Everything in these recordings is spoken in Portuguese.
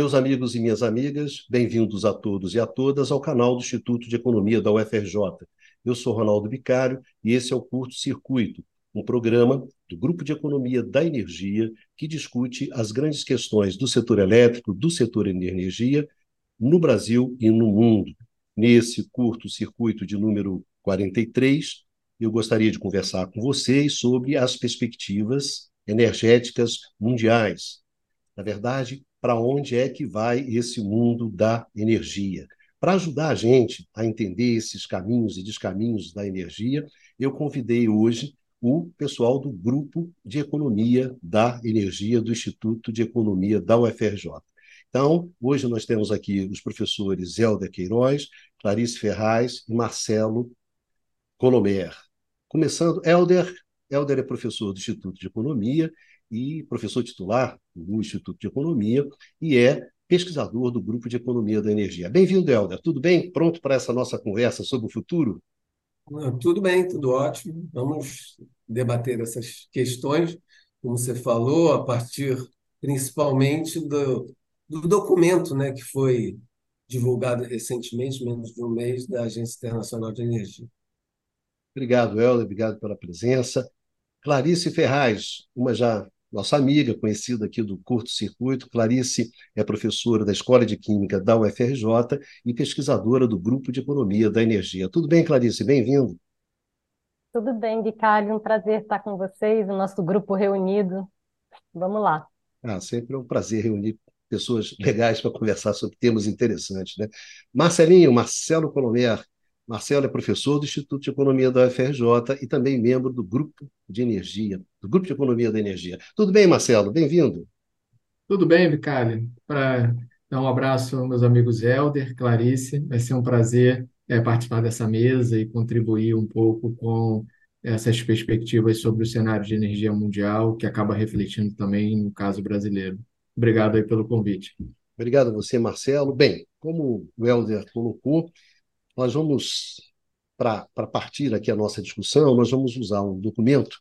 Meus amigos e minhas amigas, bem-vindos a todos e a todas ao canal do Instituto de Economia da UFRJ. Eu sou Ronaldo Bicário e esse é o Curto Circuito, um programa do Grupo de Economia da Energia que discute as grandes questões do setor elétrico, do setor energia, no Brasil e no mundo. Nesse curto circuito de número 43, eu gostaria de conversar com vocês sobre as perspectivas energéticas mundiais. Na verdade, para onde é que vai esse mundo da energia? Para ajudar a gente a entender esses caminhos e descaminhos da energia, eu convidei hoje o pessoal do Grupo de Economia da Energia do Instituto de Economia da UFRJ. Então, hoje nós temos aqui os professores Helder Queiroz, Clarice Ferraz e Marcelo Colomer. Começando, Helder, Helder é professor do Instituto de Economia e professor titular do Instituto de Economia e é pesquisador do Grupo de Economia da Energia. Bem-vindo, Helder. Tudo bem? Pronto para essa nossa conversa sobre o futuro? Tudo bem, tudo ótimo. Vamos debater essas questões, como você falou, a partir principalmente do, do documento né, que foi divulgado recentemente, menos de um mês, da Agência Internacional de Energia. Obrigado, Helder, obrigado pela presença. Clarice Ferraz, uma já nossa amiga, conhecida aqui do Curto Circuito. Clarice é professora da Escola de Química da UFRJ e pesquisadora do Grupo de Economia da Energia. Tudo bem, Clarice? Bem-vindo. Tudo bem, Vicário. Um prazer estar com vocês, o nosso grupo reunido. Vamos lá. Ah, sempre é um prazer reunir pessoas legais para conversar sobre temas interessantes. Né? Marcelinho, Marcelo Colomer, Marcelo é professor do Instituto de Economia da UFRJ e também membro do Grupo de Energia, do Grupo de Economia da Energia. Tudo bem, Marcelo? Bem-vindo. Tudo bem, Vicário. Para dar um abraço aos meus amigos Helder, Clarice, vai ser um prazer é, participar dessa mesa e contribuir um pouco com essas perspectivas sobre o cenário de energia mundial, que acaba refletindo também no caso brasileiro. Obrigado aí pelo convite. Obrigado a você, Marcelo. Bem, como o Helder colocou, nós vamos, para partir aqui a nossa discussão, nós vamos usar um documento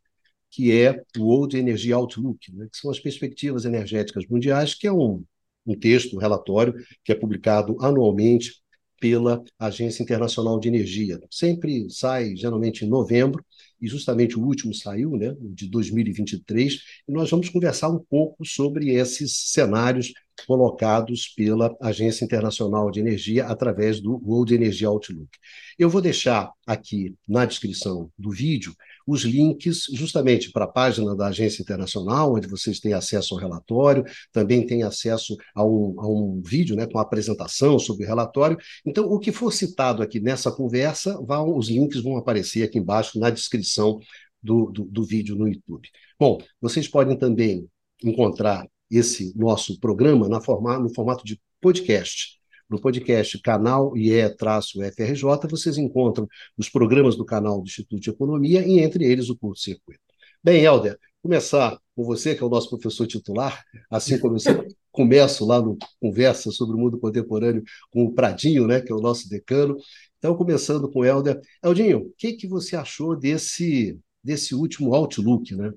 que é o World Energy Outlook, né, que são as perspectivas energéticas mundiais, que é um, um texto, um relatório, que é publicado anualmente pela Agência Internacional de Energia. Sempre sai, geralmente, em novembro, e justamente o último saiu, né, de 2023, e nós vamos conversar um pouco sobre esses cenários colocados pela Agência Internacional de Energia através do World Energy Outlook. Eu vou deixar aqui na descrição do vídeo os links justamente para a página da Agência Internacional, onde vocês têm acesso ao relatório, também têm acesso a um, a um vídeo né, com apresentação sobre o relatório. Então, o que for citado aqui nessa conversa, vão, os links vão aparecer aqui embaixo na descrição do, do, do vídeo no YouTube. Bom, vocês podem também encontrar esse nosso programa na forma, no formato de podcast. No podcast canal IE-FRJ, vocês encontram os programas do canal do Instituto de Economia e, entre eles, o curso circuito. Bem, Helder, começar com você, que é o nosso professor titular, assim como eu começo lá no Conversa sobre o Mundo Contemporâneo com o Pradinho, né, que é o nosso decano. Então, começando com o Helder. Eldinho, o que, que você achou desse, desse último Outlook, né?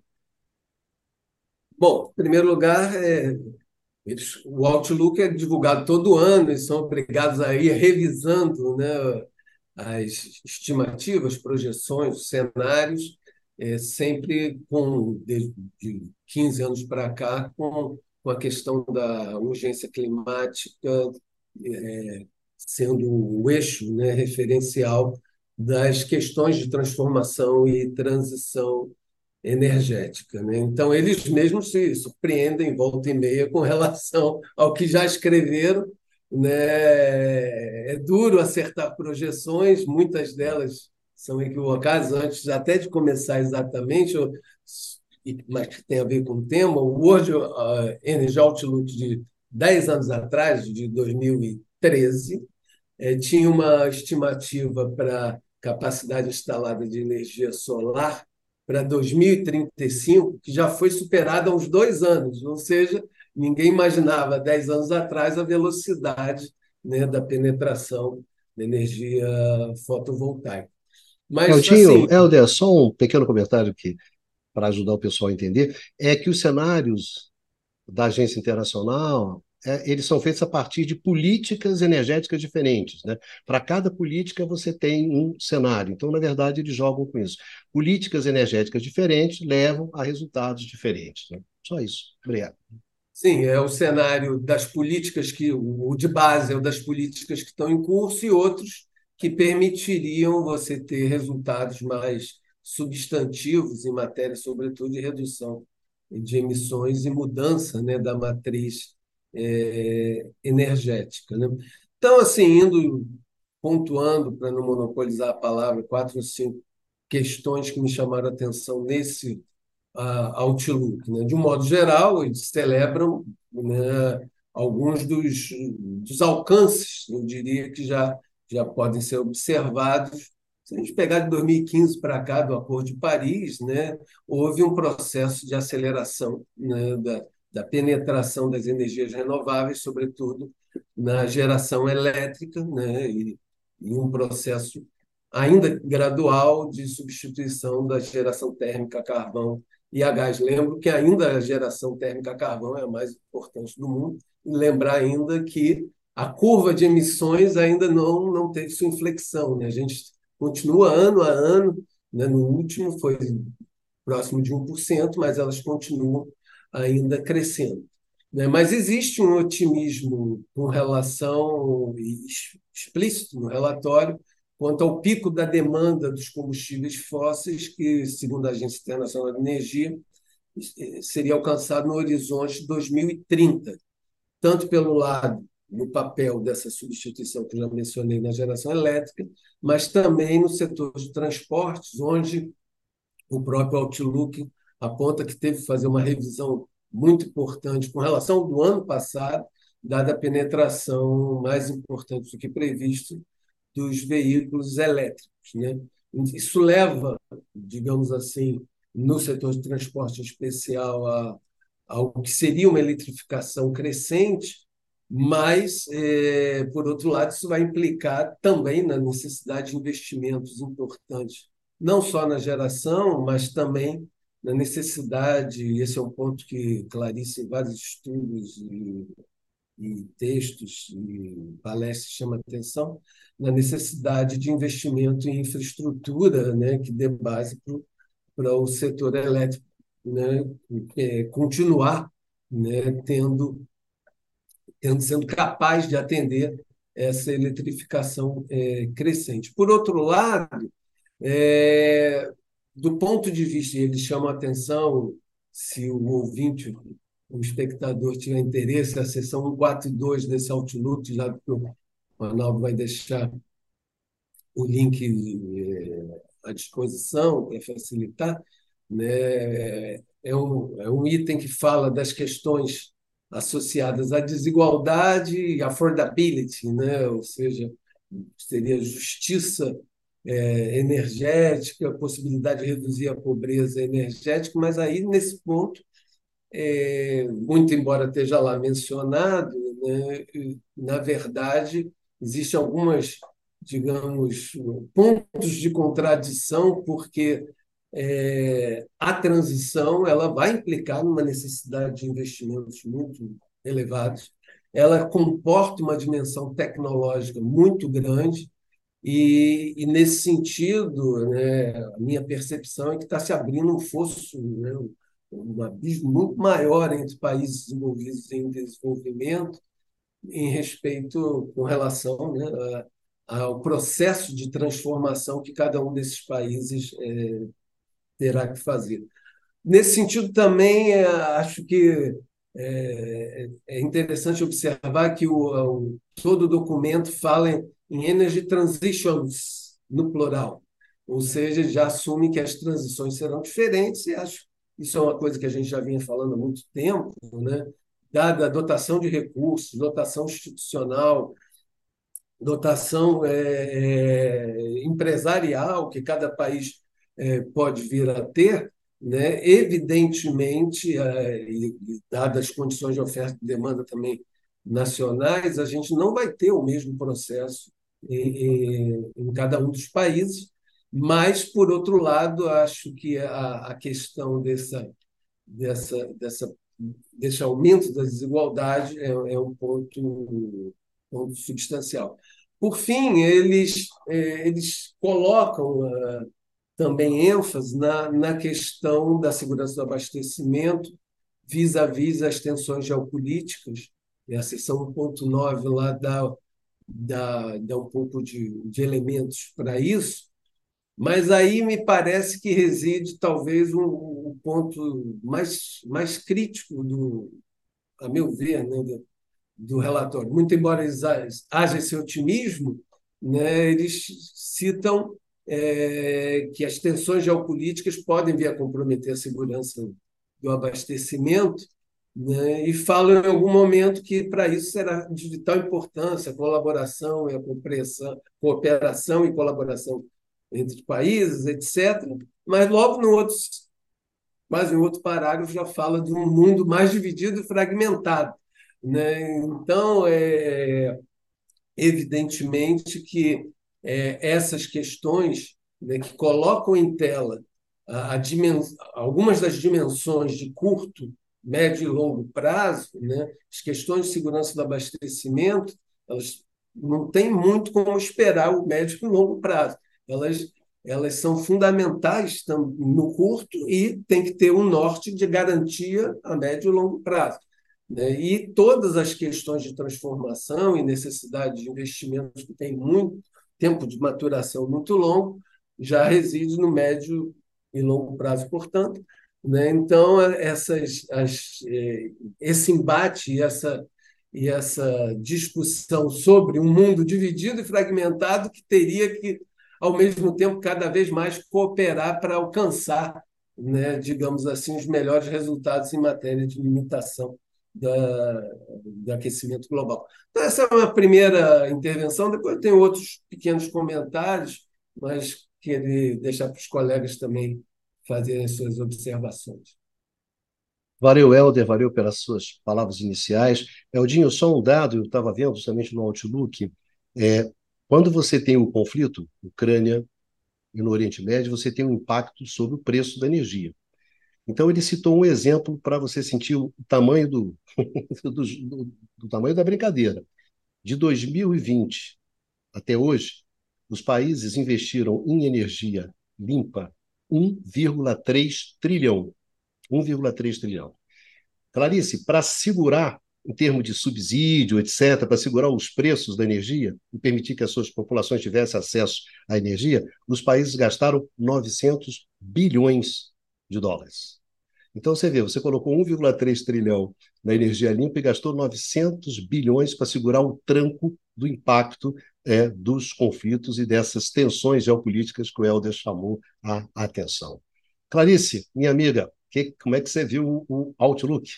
Bom, em primeiro lugar, é, eles, o Outlook é divulgado todo ano e são obrigados a ir revisando né, as estimativas, projeções, cenários, é, sempre com, de, de 15 anos para cá, com, com a questão da urgência climática é, sendo o eixo né, referencial das questões de transformação e transição energética. Né? Então, eles mesmos se surpreendem volta e meia com relação ao que já escreveram. Né? É duro acertar projeções, muitas delas são equivocadas antes até de começar exatamente, mas que tem a ver com o tema. World uh, Energy Outlook de 10 anos atrás, de 2013, é, tinha uma estimativa para capacidade instalada de energia solar para 2035, que já foi superada há uns dois anos, ou seja, ninguém imaginava, dez anos atrás, a velocidade né, da penetração da energia fotovoltaica. Mas, Eltinho, assim, Helder, só um pequeno comentário que para ajudar o pessoal a entender, é que os cenários da Agência Internacional eles são feitos a partir de políticas energéticas diferentes. Né? Para cada política, você tem um cenário. Então, na verdade, eles jogam com isso. Políticas energéticas diferentes levam a resultados diferentes. Né? Só isso. Obrigado. Sim, é o cenário das políticas que o de base é o das políticas que estão em curso e outros que permitiriam você ter resultados mais substantivos em matéria, sobretudo, de redução de emissões e mudança né, da matriz é, energética. Né? Então, assim, indo pontuando, para não monopolizar a palavra, quatro ou cinco questões que me chamaram a atenção nesse uh, Outlook. Né? De um modo geral, eles celebram né, alguns dos, dos alcances, eu diria, que já, já podem ser observados se a gente pegar de 2015 para cá, do Acordo de Paris, né, houve um processo de aceleração né, da, da penetração das energias renováveis, sobretudo na geração elétrica, né, e, um processo ainda gradual de substituição da geração térmica a carvão e a gás. Lembro que ainda a geração térmica a carvão é a mais importante do mundo, e lembrar ainda que a curva de emissões ainda não, não teve sua inflexão. Né? A gente continua ano a ano, né? no último foi próximo de 1%, mas elas continuam ainda crescendo. Né? Mas existe um otimismo com relação explícito no relatório quanto ao pico da demanda dos combustíveis fósseis, que, segundo a Agência Internacional de Energia, seria alcançado no horizonte de 2030, tanto pelo lado no papel dessa substituição que já mencionei na geração elétrica, mas também no setor de transportes, onde o próprio Outlook aponta que teve que fazer uma revisão muito importante com relação ao do ano passado, dada a penetração mais importante do que previsto dos veículos elétricos. Né? Isso leva, digamos assim, no setor de transporte especial, a, ao que seria uma eletrificação crescente, mas, é, por outro lado, isso vai implicar também na necessidade de investimentos importantes, não só na geração, mas também na necessidade, esse é um ponto que Clarice, em vários estudos e, e textos e palestras chama atenção, na necessidade de investimento em infraestrutura né, que dê base para o setor elétrico né, é, continuar né, tendo sendo capaz de atender essa eletrificação é, crescente. Por outro lado, é, do ponto de vista, e eles chamam a atenção, se o ouvinte, o espectador tiver interesse, a sessão 142 desse Outlook, já que o Manalvo vai deixar o link é, à disposição para facilitar, né? é, um, é um item que fala das questões associadas à desigualdade e affordability, né? ou seja, seria justiça é, energética, a possibilidade de reduzir a pobreza energética, mas aí, nesse ponto, é, muito embora esteja lá mencionado, né, na verdade, existem algumas, digamos, pontos de contradição, porque é, a transição ela vai implicar numa necessidade de investimentos muito elevados. Ela comporta uma dimensão tecnológica muito grande e, e nesse sentido, né, a minha percepção é que está se abrindo um fosso, né, um abismo muito maior entre países desenvolvidos e em desenvolvimento em respeito com relação né, ao processo de transformação que cada um desses países é, terá que fazer. Nesse sentido, também é, acho que é, é, interessante observar que o, o, todo o documento fala em, em energy transitions, no plural, ou seja, já assume que as transições serão diferentes, e acho isso é uma coisa que a gente já vinha falando há muito tempo, né? dada a dotação de recursos, dotação institucional, dotação é, é, empresarial que cada país é, pode vir a ter, né? evidentemente, é, e, dadas as condições de oferta e demanda também nacionais, a gente não vai ter o mesmo processo em, cada um dos países, mas, por outro lado, acho que a, a questão dessa, dessa, dessa desse aumento da desigualdade é, é um ponto, ponto substancial. Por fim, eles, é, eles colocam uh, também ênfase na, na questão da segurança do abastecimento vis-à-vis -vis as tensões geopolíticas. A seção 1.9 lá dá, dá, dá um pouco de, de elementos para isso, mas aí me parece que reside talvez um, um ponto mais, mais crítico, do, a meu ver, né, do, do relatório. Muito embora haja esse otimismo, né, eles citam é, que as tensões geopolíticas podem vir a comprometer a segurança do abastecimento, né, e falam em algum momento que para isso será de vital importância a colaboração e a cooperação e colaboração entre países, etc. Mas logo no outro, mais em outro parágrafo já fala de um mundo mais dividido e fragmentado. Né? Então, é evidentemente que é, essas questões né, que colocam em tela a, a dimens... algumas das dimensões de curto, médio e longo prazo, né, as questões de segurança do abastecimento, elas não têm muito como esperar o médio e longo prazo elas, elas são fundamentais no curto e tem que ter um norte de garantia a médio e longo prazo. Né? E todas as questões de transformação e necessidade de investimentos que têm muito tempo de maturação muito longo já reside no médio e longo prazo, portanto. Né? Então, essas, as, é, esse embate e essa, e essa discussão sobre um mundo dividido e fragmentado que teria que ao mesmo tempo, cada vez mais cooperar para alcançar, né, digamos assim, os melhores resultados em matéria de limitação da, do aquecimento global. Então, essa é uma primeira intervenção. Depois tem outros pequenos comentários, mas queria deixar para os colegas também fazerem suas observações. Valeu, Helder, valeu pelas suas palavras iniciais. Eldinho, só um dado, eu estava vendo justamente no Outlook, é, quando você tem um conflito, Ucrânia e no Oriente Médio, você tem um impacto sobre o preço da energia. Então ele citou um exemplo para você sentir o tamanho do, do, do, do tamanho da brincadeira. De 2020 até hoje, os países investiram em energia limpa 1,3 trilhão. 1,3 trilhão. Clarice, para segurar em termos de subsídio, etc., para segurar os preços da energia e permitir que as suas populações tivessem acesso à energia, os países gastaram 900 bilhões de dólares. Então você vê, você colocou 1,3 trilhão na energia limpa e gastou 900 bilhões para segurar o tranco do impacto é, dos conflitos e dessas tensões geopolíticas que o Helder chamou a atenção. Clarice, minha amiga, que, como é que você viu o, o Outlook?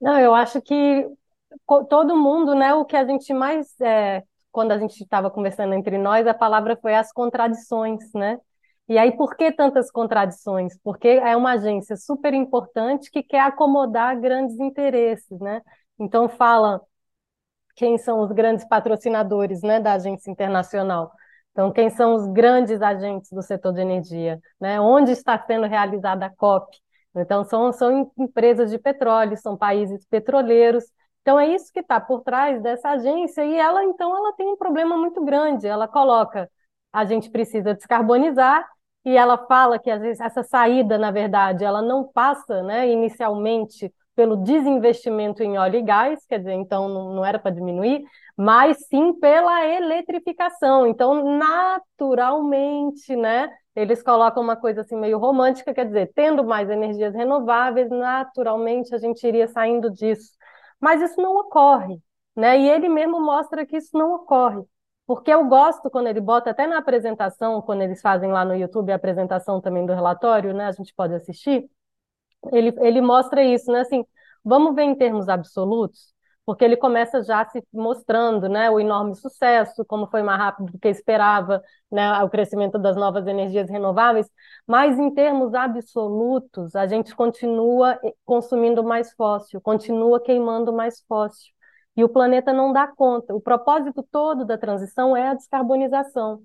Não, eu acho que todo mundo, né, o que a gente mais, é, quando a gente estava conversando entre nós, a palavra foi as contradições, né? E aí, por que tantas contradições? Porque é uma agência super importante que quer acomodar grandes interesses, né? Então, fala quem são os grandes patrocinadores, né, da agência internacional. Então, quem são os grandes agentes do setor de energia, né? Onde está sendo realizada a COP? Então, são, são empresas de petróleo, são países petroleiros. Então, é isso que está por trás dessa agência. E ela, então, ela tem um problema muito grande. Ela coloca, a gente precisa descarbonizar, e ela fala que vezes essa saída, na verdade, ela não passa, né, inicialmente pelo desinvestimento em óleo e gás, quer dizer, então não, era para diminuir, mas sim pela eletrificação. Então, naturalmente, né, eles colocam uma coisa assim meio romântica, quer dizer, tendo mais energias renováveis, naturalmente a gente iria saindo disso. Mas isso não ocorre, né? E ele mesmo mostra que isso não ocorre. Porque eu gosto quando ele bota até na apresentação, quando eles fazem lá no YouTube a apresentação também do relatório, né? A gente pode assistir. Ele, ele mostra isso, né? Assim, vamos ver em termos absolutos porque ele começa já se mostrando né, o enorme sucesso, como foi mais rápido do que esperava, né, o crescimento das novas energias renováveis, mas em termos absolutos, a gente continua consumindo mais fóssil, continua queimando mais fóssil. E o planeta não dá conta. O propósito todo da transição é a descarbonização.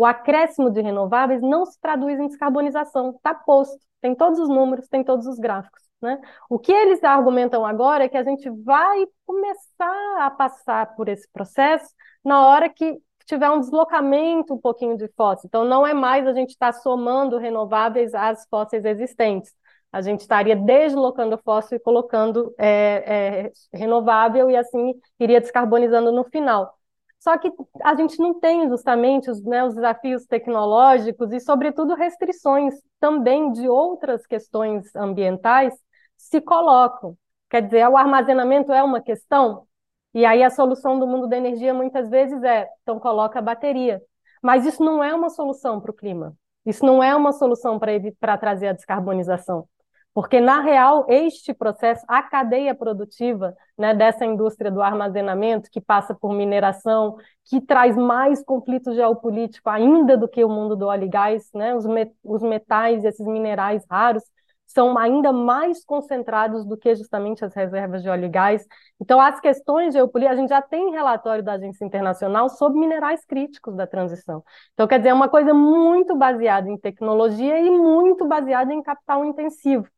O acréscimo de renováveis não se traduz em descarbonização, está posto, tem todos os números, tem todos os gráficos. Né? O que eles argumentam agora é que a gente vai começar a passar por esse processo na hora que tiver um deslocamento um pouquinho de fóssil. Então, não é mais a gente estar tá somando renováveis às fósseis existentes. A gente estaria deslocando fóssil e colocando é, é, renovável e assim iria descarbonizando no final. Só que a gente não tem justamente os, né, os desafios tecnológicos e, sobretudo, restrições também de outras questões ambientais se colocam. Quer dizer, o armazenamento é uma questão, e aí a solução do mundo da energia muitas vezes é, então coloca a bateria. Mas isso não é uma solução para o clima. Isso não é uma solução para trazer a descarbonização. Porque, na real, este processo, a cadeia produtiva né, dessa indústria do armazenamento, que passa por mineração, que traz mais conflito geopolítico ainda do que o mundo do óleo e gás, né, os, met os metais, esses minerais raros, são ainda mais concentrados do que justamente as reservas de óleo e gás. Então, as questões geopolíticas, a gente já tem relatório da Agência Internacional sobre minerais críticos da transição. Então, quer dizer, é uma coisa muito baseada em tecnologia e muito baseada em capital intensivo.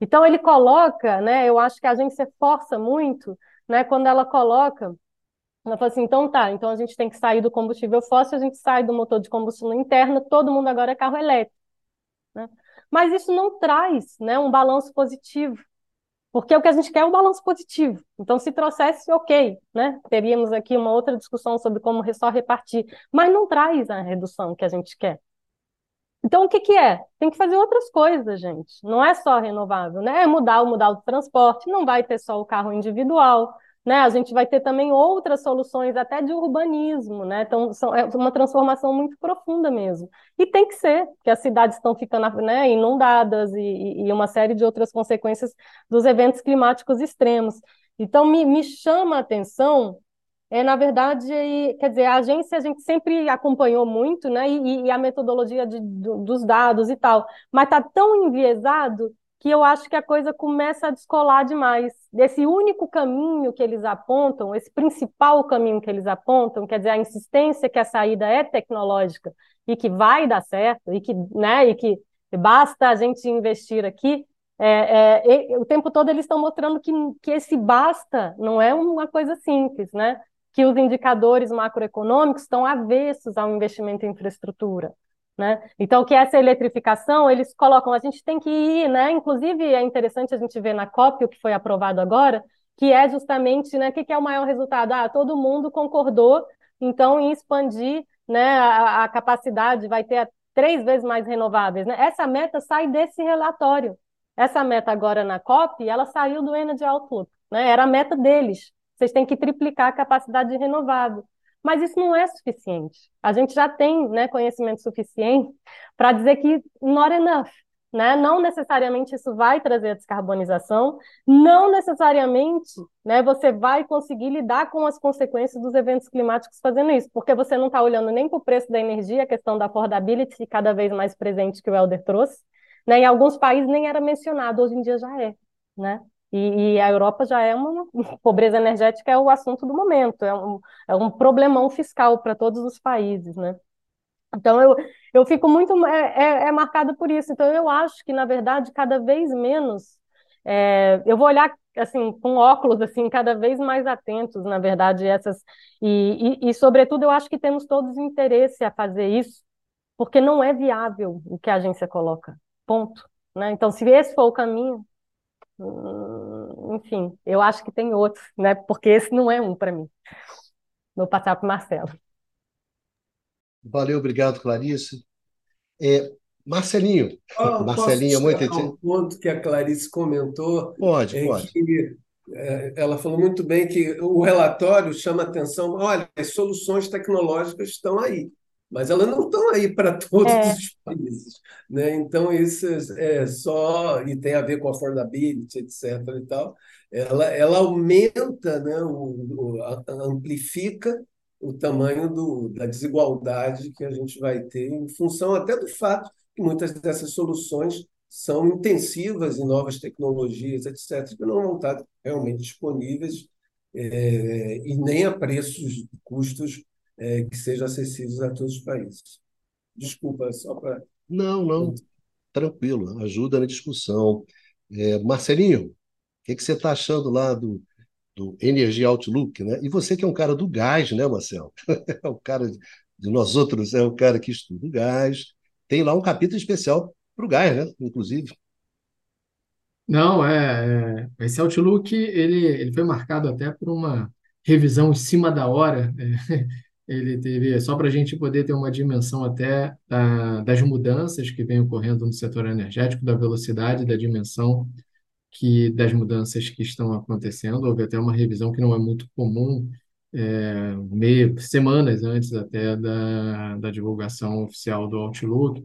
Então ele coloca, né? Eu acho que a gente se força muito, né? Quando ela coloca, ela fala assim, então tá, então a gente tem que sair do combustível fóssil, a gente sai do motor de combustão interna, todo mundo agora é carro elétrico, né? Mas isso não traz, né, um balanço positivo, porque o que a gente quer é um balanço positivo. Então, se trouxesse, ok, né? Teríamos aqui uma outra discussão sobre como só repartir, mas não traz a redução que a gente quer. Então, o que, que é? Tem que fazer outras coisas, gente. Não é só renovável, né? É mudar o modal do transporte, não vai ter só o carro individual, né? A gente vai ter também outras soluções, até de urbanismo, né? Então, são, é uma transformação muito profunda mesmo. E tem que ser, porque as cidades estão ficando né, inundadas e, e uma série de outras consequências dos eventos climáticos extremos. Então, me, me chama a atenção é, na verdade, quer dizer, a agência a gente sempre acompanhou muito, né? E, e a metodologia de, do, dos dados e tal, mas está tão enviesado que eu acho que a coisa começa a descolar demais. Desse único caminho que eles apontam, esse principal caminho que eles apontam, quer dizer, a insistência que a saída é tecnológica e que vai dar certo, e que, né, e que basta a gente investir aqui, é, é, o tempo todo eles estão mostrando que, que esse basta não é uma coisa simples, né? Que os indicadores macroeconômicos estão avessos ao investimento em infraestrutura. Né? Então, que essa eletrificação, eles colocam, a gente tem que ir, né? Inclusive, é interessante a gente ver na COP, o que foi aprovado agora, que é justamente, né, o que, que é o maior resultado? Ah, todo mundo concordou, então, em expandir né, a, a capacidade, vai ter três vezes mais renováveis. Né? Essa meta sai desse relatório. Essa meta agora na COP, ela saiu do Energy Outlook, né? era a meta deles vocês têm que triplicar a capacidade de renovável. Mas isso não é suficiente. A gente já tem né, conhecimento suficiente para dizer que not enough. Né? Não necessariamente isso vai trazer a descarbonização, não necessariamente né, você vai conseguir lidar com as consequências dos eventos climáticos fazendo isso, porque você não está olhando nem para o preço da energia, a questão da affordability cada vez mais presente que o Helder trouxe. Né? Em alguns países nem era mencionado, hoje em dia já é. Né? E, e, a Europa já é uma pobreza energética é o assunto do momento, é um, é um problemão fiscal para todos os países, né? Então eu, eu fico muito é, é, é por isso. Então eu acho que na verdade cada vez menos é, eu vou olhar assim com óculos assim cada vez mais atentos, na verdade essas e, e, e sobretudo eu acho que temos todos interesse a fazer isso porque não é viável o que a agência coloca. Ponto. Né? Então se esse for o caminho enfim, eu acho que tem outros, né? Porque esse não é um para mim. Vou passar para o Marcelo. Valeu, obrigado, Clarice. É, Marcelinho, oh, Marcelinho é muito um ponto que a Clarice comentou. Pode, é pode. Que, é, ela falou muito bem que o relatório chama atenção. Olha, as soluções tecnológicas estão aí mas elas não estão aí para todos é. os países. Né? Então, isso é só, e tem a ver com affordability, etc. E tal, ela, ela aumenta, né, o, o, amplifica o tamanho do, da desigualdade que a gente vai ter, em função até do fato que muitas dessas soluções são intensivas em novas tecnologias, etc., que não vão estar realmente disponíveis é, e nem a preços, custos é, que sejam acessíveis a todos os países. Desculpa, só para. Não, não, tranquilo, ajuda na discussão. É, Marcelinho, o que, que você está achando lá do, do Energy Outlook, né? E você que é um cara do gás, né, Marcelo? É o cara de nós outros, é o cara que estuda o gás. Tem lá um capítulo especial para o gás, né? Inclusive. Não, é, é, esse Outlook ele, ele foi marcado até por uma revisão em cima da hora. É, ele teve só para a gente poder ter uma dimensão até da, das mudanças que vem ocorrendo no setor energético, da velocidade, da dimensão que das mudanças que estão acontecendo. Houve até uma revisão que não é muito comum, é, meio, semanas antes até da, da divulgação oficial do Outlook.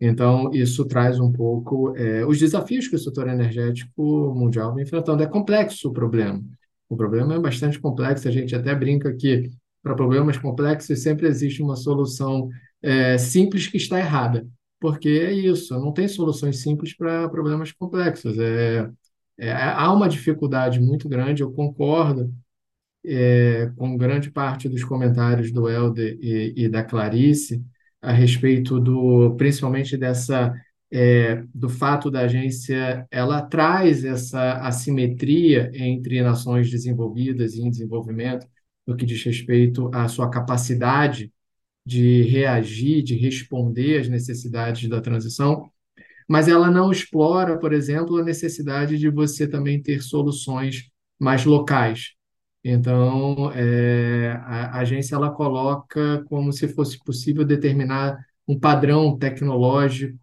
Então, isso traz um pouco é, os desafios que o setor energético mundial vem enfrentando. É complexo o problema. O problema é bastante complexo. A gente até brinca que para problemas complexos sempre existe uma solução é, simples que está errada. Porque é isso, não tem soluções simples para problemas complexos. É, é, há uma dificuldade muito grande, eu concordo é, com grande parte dos comentários do Helder e, e da Clarice, a respeito do, principalmente dessa é, do fato da agência ela traz essa assimetria entre nações desenvolvidas e em desenvolvimento no que diz respeito à sua capacidade de reagir, de responder às necessidades da transição, mas ela não explora, por exemplo, a necessidade de você também ter soluções mais locais. Então, é, a, a agência ela coloca como se fosse possível determinar um padrão tecnológico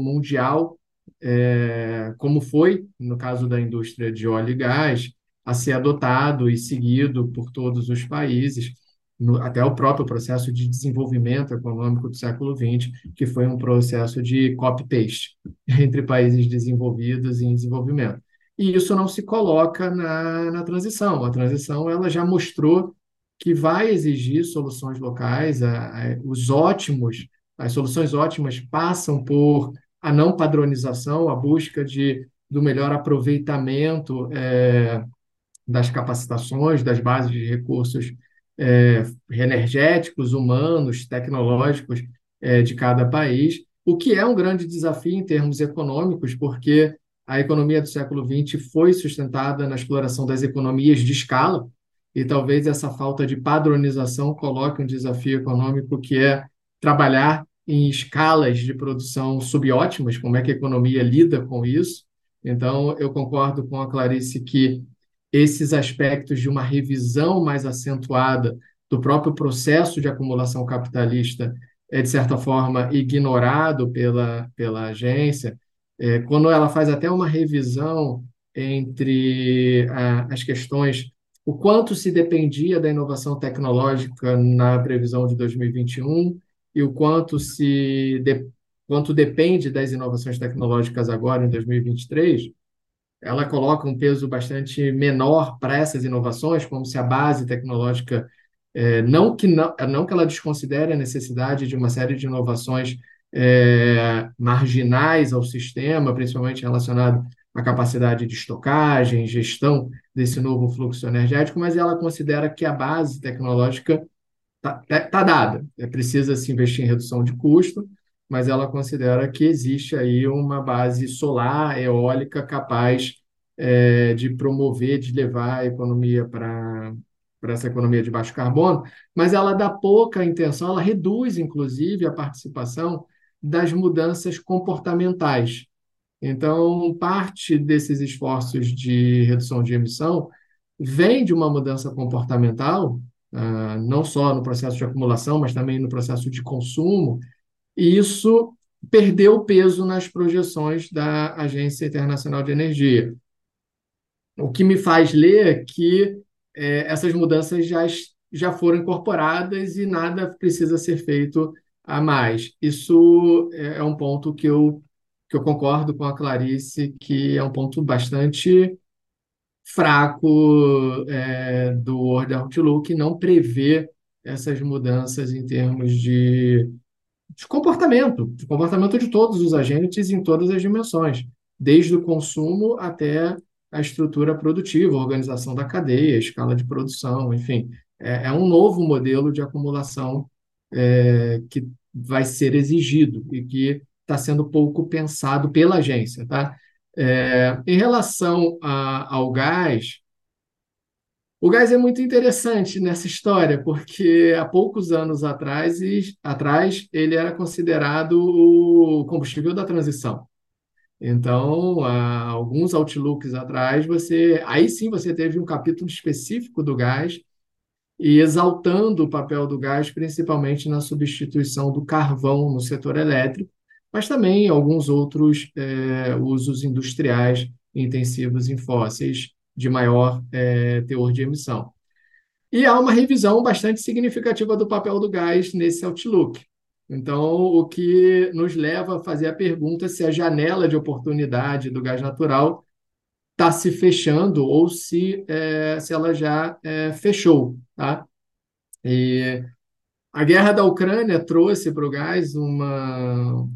mundial, é, como foi no caso da indústria de óleo e gás, a ser adotado e seguido por todos os países, no, até o próprio processo de desenvolvimento econômico do século XX, que foi um processo de copy-paste entre países desenvolvidos e em desenvolvimento e isso não se coloca na, na transição. A transição ela já mostrou que vai exigir soluções locais, a, a, os ótimos, as soluções ótimas passam por a não padronização, a busca de, do melhor aproveitamento é, das capacitações, das bases de recursos é, energéticos, humanos, tecnológicos é, de cada país, o que é um grande desafio em termos econômicos, porque a economia do século XX foi sustentada na exploração das economias de escala, e talvez essa falta de padronização coloque um desafio econômico que é trabalhar em escalas de produção subótimas, como é que a economia lida com isso. Então, eu concordo com a Clarice que esses aspectos de uma revisão mais acentuada do próprio processo de acumulação capitalista é, de certa forma, ignorado pela, pela agência, é, quando ela faz até uma revisão entre a, as questões, o quanto se dependia da inovação tecnológica na previsão de 2021 e o quanto se de, quanto depende das inovações tecnológicas agora em 2023, ela coloca um peso bastante menor para essas inovações, como se a base tecnológica é, não que não, não que ela desconsidere a necessidade de uma série de inovações é, marginais ao sistema, principalmente relacionado à capacidade de estocagem, gestão desse novo fluxo energético, mas ela considera que a base tecnológica está tá, tá dada. É precisa se investir em redução de custo, mas ela considera que existe aí uma base solar, eólica, capaz é, de promover, de levar a economia para para essa economia de baixo carbono, mas ela dá pouca intenção, ela reduz, inclusive, a participação das mudanças comportamentais. Então, parte desses esforços de redução de emissão vem de uma mudança comportamental, ah, não só no processo de acumulação, mas também no processo de consumo, e isso perdeu peso nas projeções da Agência Internacional de Energia. O que me faz ler que é, essas mudanças já, já foram incorporadas e nada precisa ser feito a mais. Isso é, é um ponto que eu, que eu concordo com a Clarice, que é um ponto bastante fraco é, do World Outlook, não prevê essas mudanças em termos de, de comportamento, de comportamento de todos os agentes em todas as dimensões, desde o consumo até a estrutura produtiva, a organização da cadeia, a escala de produção, enfim. É, é um novo modelo de acumulação é, que vai ser exigido e que está sendo pouco pensado pela agência, tá? É, em relação a, ao gás, o gás é muito interessante nessa história, porque há poucos anos atrás, atrás ele era considerado o combustível da transição. Então, há alguns outlooks atrás, você aí sim você teve um capítulo específico do gás e exaltando o papel do gás, principalmente na substituição do carvão no setor elétrico, mas também alguns outros é, usos industriais intensivos em fósseis de maior é, teor de emissão. E há uma revisão bastante significativa do papel do gás nesse outlook. Então, o que nos leva a fazer a pergunta se a janela de oportunidade do gás natural está se fechando ou se, é, se ela já é, fechou. Tá? E a guerra da Ucrânia trouxe para o gás uma.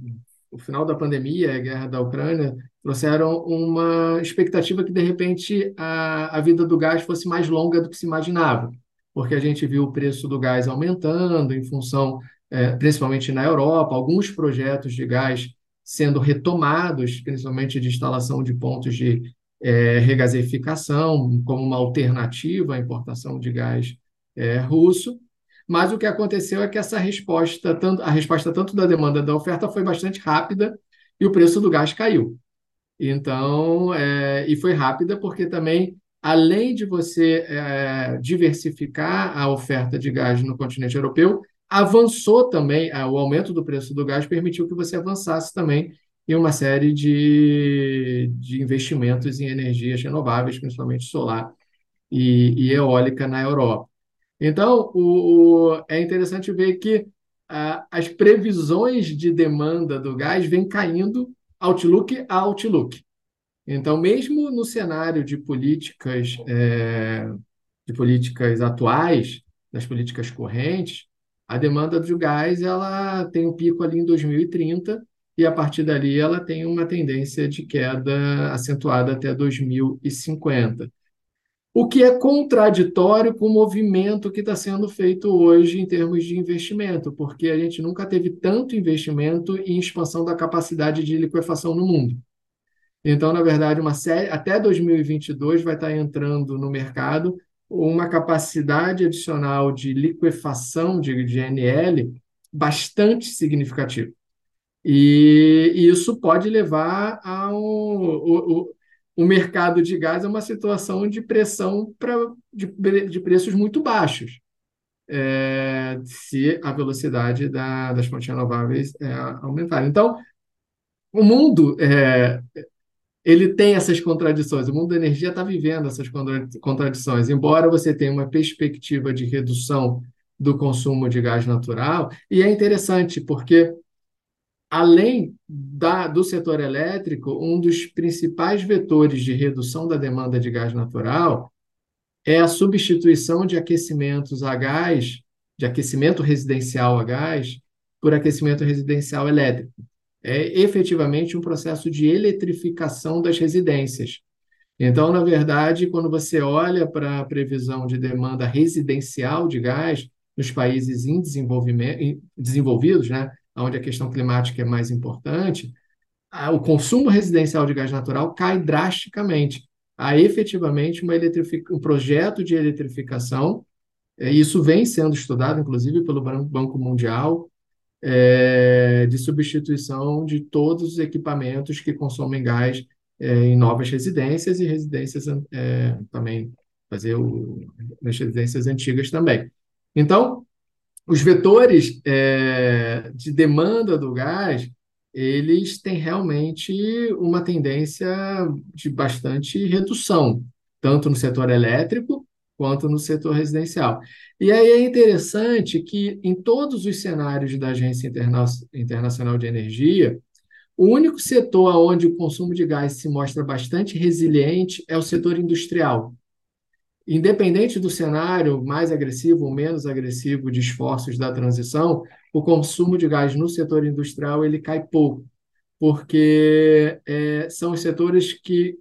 O final da pandemia, a guerra da Ucrânia, trouxeram uma expectativa que, de repente, a, a vida do gás fosse mais longa do que se imaginava, porque a gente viu o preço do gás aumentando em função, é, principalmente na Europa, alguns projetos de gás sendo retomados, principalmente de instalação de pontos de é, como uma alternativa à importação de gás é, russo. Mas o que aconteceu é que essa resposta, tanto, a resposta tanto da demanda da oferta foi bastante rápida e o preço do gás caiu. Então, é, e foi rápida porque também, além de você é, diversificar a oferta de gás no continente europeu, avançou também, o aumento do preço do gás permitiu que você avançasse também em uma série de, de investimentos em energias renováveis, principalmente solar e, e eólica na Europa. Então, o, o, é interessante ver que a, as previsões de demanda do gás vêm caindo outlook a outlook. Então, mesmo no cenário de políticas, é, de políticas atuais, das políticas correntes, a demanda do gás ela tem um pico ali em 2030 e a partir dali ela tem uma tendência de queda acentuada até 2050 o que é contraditório com o movimento que está sendo feito hoje em termos de investimento, porque a gente nunca teve tanto investimento em expansão da capacidade de liquefação no mundo. Então, na verdade, uma série, até 2022 vai estar entrando no mercado uma capacidade adicional de liquefação de, de NL bastante significativa. E, e isso pode levar ao, o mercado de gás é uma situação de pressão pra, de, de preços muito baixos, é, se a velocidade da, das fontes renováveis é, aumentar. Então, o mundo é, ele tem essas contradições. O mundo da energia está vivendo essas contradições. Embora você tenha uma perspectiva de redução do consumo de gás natural, e é interessante porque além da, do setor elétrico, um dos principais vetores de redução da demanda de gás natural é a substituição de aquecimentos a gás, de aquecimento residencial a gás, por aquecimento residencial elétrico. É efetivamente um processo de eletrificação das residências. Então, na verdade, quando você olha para a previsão de demanda residencial de gás nos países em desenvolvimento, desenvolvidos, né, onde a questão climática é mais importante, o consumo residencial de gás natural cai drasticamente. Há efetivamente uma um projeto de eletrificação, e isso vem sendo estudado, inclusive, pelo Banco Mundial, é, de substituição de todos os equipamentos que consomem gás é, em novas residências e residências é, também, fazer o, nas residências antigas também. Então, os vetores é, de demanda do gás, eles têm realmente uma tendência de bastante redução, tanto no setor elétrico quanto no setor residencial. E aí é interessante que em todos os cenários da Agência Interna Internacional de Energia, o único setor onde o consumo de gás se mostra bastante resiliente é o setor industrial independente do cenário mais agressivo ou menos agressivo de esforços da transição, o consumo de gás no setor industrial ele cai pouco, porque é, são os setores que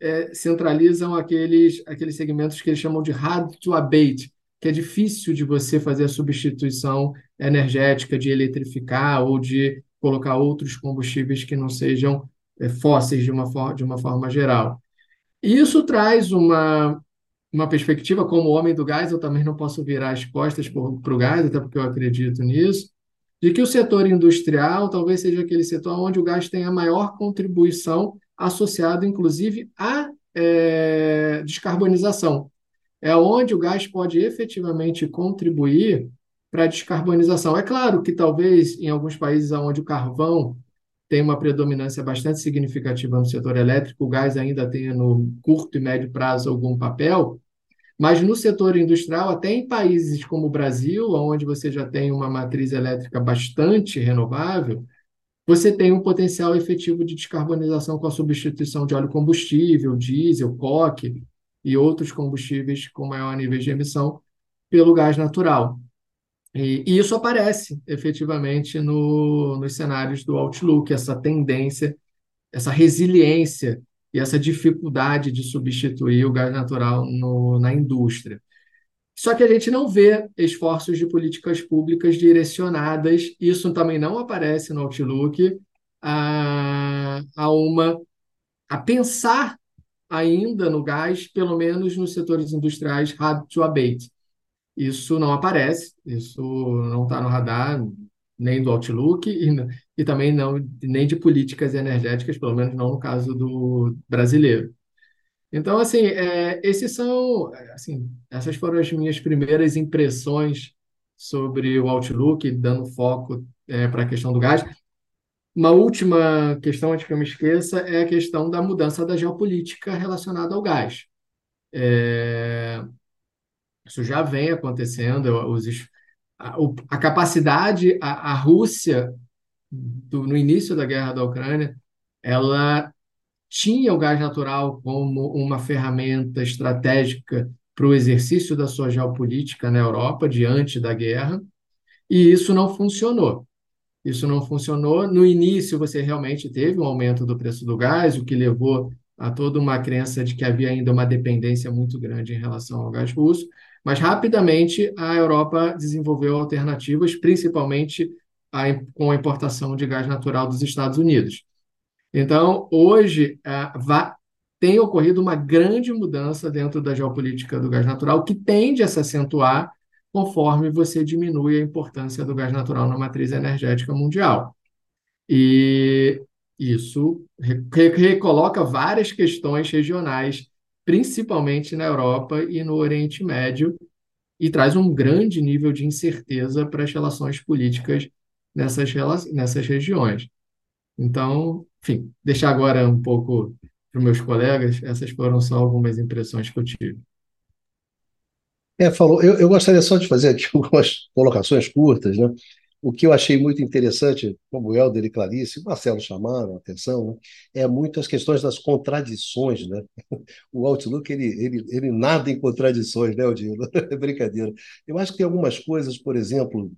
é, centralizam aqueles, aqueles segmentos que eles chamam de hard to abate, que é difícil de você fazer a substituição energética, de eletrificar ou de colocar outros combustíveis que não sejam é, fósseis de uma, de uma forma geral. Isso traz uma, uma perspectiva, como homem do gás, eu também não posso virar as costas para o gás, até porque eu acredito nisso, de que o setor industrial talvez seja aquele setor onde o gás tem a maior contribuição associado, inclusive, à é, descarbonização. É onde o gás pode efetivamente contribuir para a descarbonização. É claro que talvez em alguns países onde o carvão tem uma predominância bastante significativa no setor elétrico, o gás ainda tenha no curto e médio prazo algum papel, mas no setor industrial, até em países como o Brasil, onde você já tem uma matriz elétrica bastante renovável, você tem um potencial efetivo de descarbonização com a substituição de óleo combustível, diesel, coque e outros combustíveis com maior nível de emissão pelo gás natural. E, e isso aparece efetivamente no, nos cenários do Outlook, essa tendência, essa resiliência e essa dificuldade de substituir o gás natural no, na indústria. Só que a gente não vê esforços de políticas públicas direcionadas, isso também não aparece no Outlook, a, a uma a pensar ainda no gás, pelo menos nos setores industriais hard to abate. Isso não aparece, isso não está no radar nem do Outlook e, e também não nem de políticas energéticas, pelo menos não no caso do brasileiro. Então, assim, é, esses são, assim, essas foram as minhas primeiras impressões sobre o Outlook, dando foco é, para a questão do gás. Uma última questão, antes que eu me esqueça, é a questão da mudança da geopolítica relacionada ao gás. É, isso já vem acontecendo, os, a, a capacidade, a, a Rússia, do, no início da guerra da Ucrânia, ela tinha o gás natural como uma ferramenta estratégica para o exercício da sua geopolítica na Europa diante da guerra, e isso não funcionou. Isso não funcionou. No início, você realmente teve um aumento do preço do gás, o que levou a toda uma crença de que havia ainda uma dependência muito grande em relação ao gás russo, mas rapidamente a Europa desenvolveu alternativas, principalmente a, com a importação de gás natural dos Estados Unidos. Então, hoje, uh, tem ocorrido uma grande mudança dentro da geopolítica do gás natural, que tende a se acentuar conforme você diminui a importância do gás natural na matriz energética mundial. E isso recoloca várias questões regionais, principalmente na Europa e no Oriente Médio, e traz um grande nível de incerteza para as relações políticas nessas, nessas regiões. Então, enfim, deixar agora um pouco para os meus colegas, essas foram só algumas impressões que eu tive. É, falou. Eu, eu gostaria só de fazer aqui algumas colocações curtas, né? O que eu achei muito interessante, como o Helder e Clarice, o Marcelo chamaram a atenção, né? é muito as questões das contradições. Né? O Outlook ele, ele, ele nada em contradições, né, Odilo? É brincadeira. Eu acho que tem algumas coisas, por exemplo,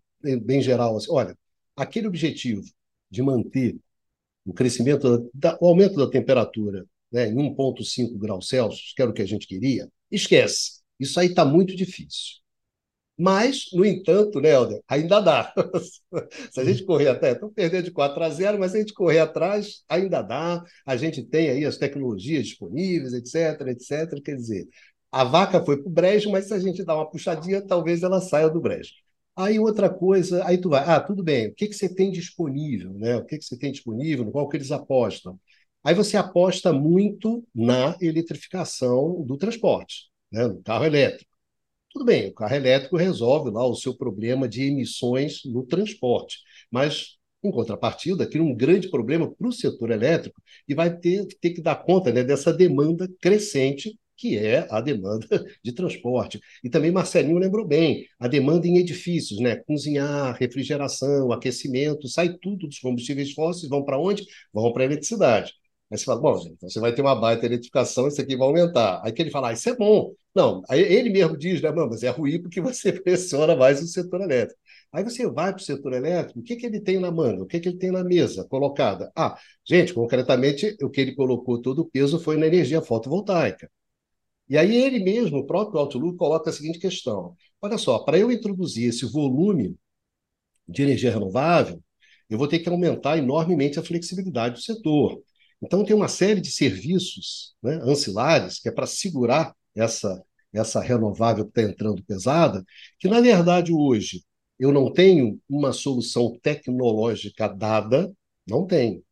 bem geral, assim, olha, aquele objetivo de manter o crescimento, da, o aumento da temperatura né, em 1,5 graus Celsius, que era o que a gente queria, esquece. Isso aí está muito difícil. Mas, no entanto, né, Helder, ainda dá. se a gente correr até, estão perdendo de 4 a 0, mas se a gente correr atrás, ainda dá. A gente tem aí as tecnologias disponíveis, etc, etc. Quer dizer, a vaca foi para o brejo, mas se a gente dá uma puxadinha, talvez ela saia do brejo. Aí outra coisa, aí tu vai, ah, tudo bem, o que, que você tem disponível, né? O que, que você tem disponível, no qual que eles apostam? Aí você aposta muito na eletrificação do transporte, né? no carro elétrico. Tudo bem, o carro elétrico resolve lá o seu problema de emissões no transporte, mas em contrapartida, cria um grande problema para o setor elétrico e vai ter, ter que dar conta né, dessa demanda crescente que é a demanda de transporte. E também Marcelinho lembrou bem, a demanda em edifícios, né? Cozinhar, refrigeração, aquecimento, sai tudo dos combustíveis fósseis, vão para onde? Vão para a eletricidade. Aí você fala, bom, gente, então você vai ter uma baita eletrificação, isso aqui vai aumentar. Aí que ele fala, ah, isso é bom. Não, aí ele mesmo diz, né, mas é ruim porque você pressiona mais o setor elétrico. Aí você vai para o setor elétrico, o que, que ele tem na manga? O que, que ele tem na mesa colocada? Ah, gente, concretamente, o que ele colocou todo o peso foi na energia fotovoltaica. E aí ele mesmo, o próprio Outlook, coloca a seguinte questão: olha só, para eu introduzir esse volume de energia renovável, eu vou ter que aumentar enormemente a flexibilidade do setor. Então, tem uma série de serviços né, ancilares que é para segurar essa, essa renovável que está entrando pesada, que, na verdade, hoje eu não tenho uma solução tecnológica dada, não tenho.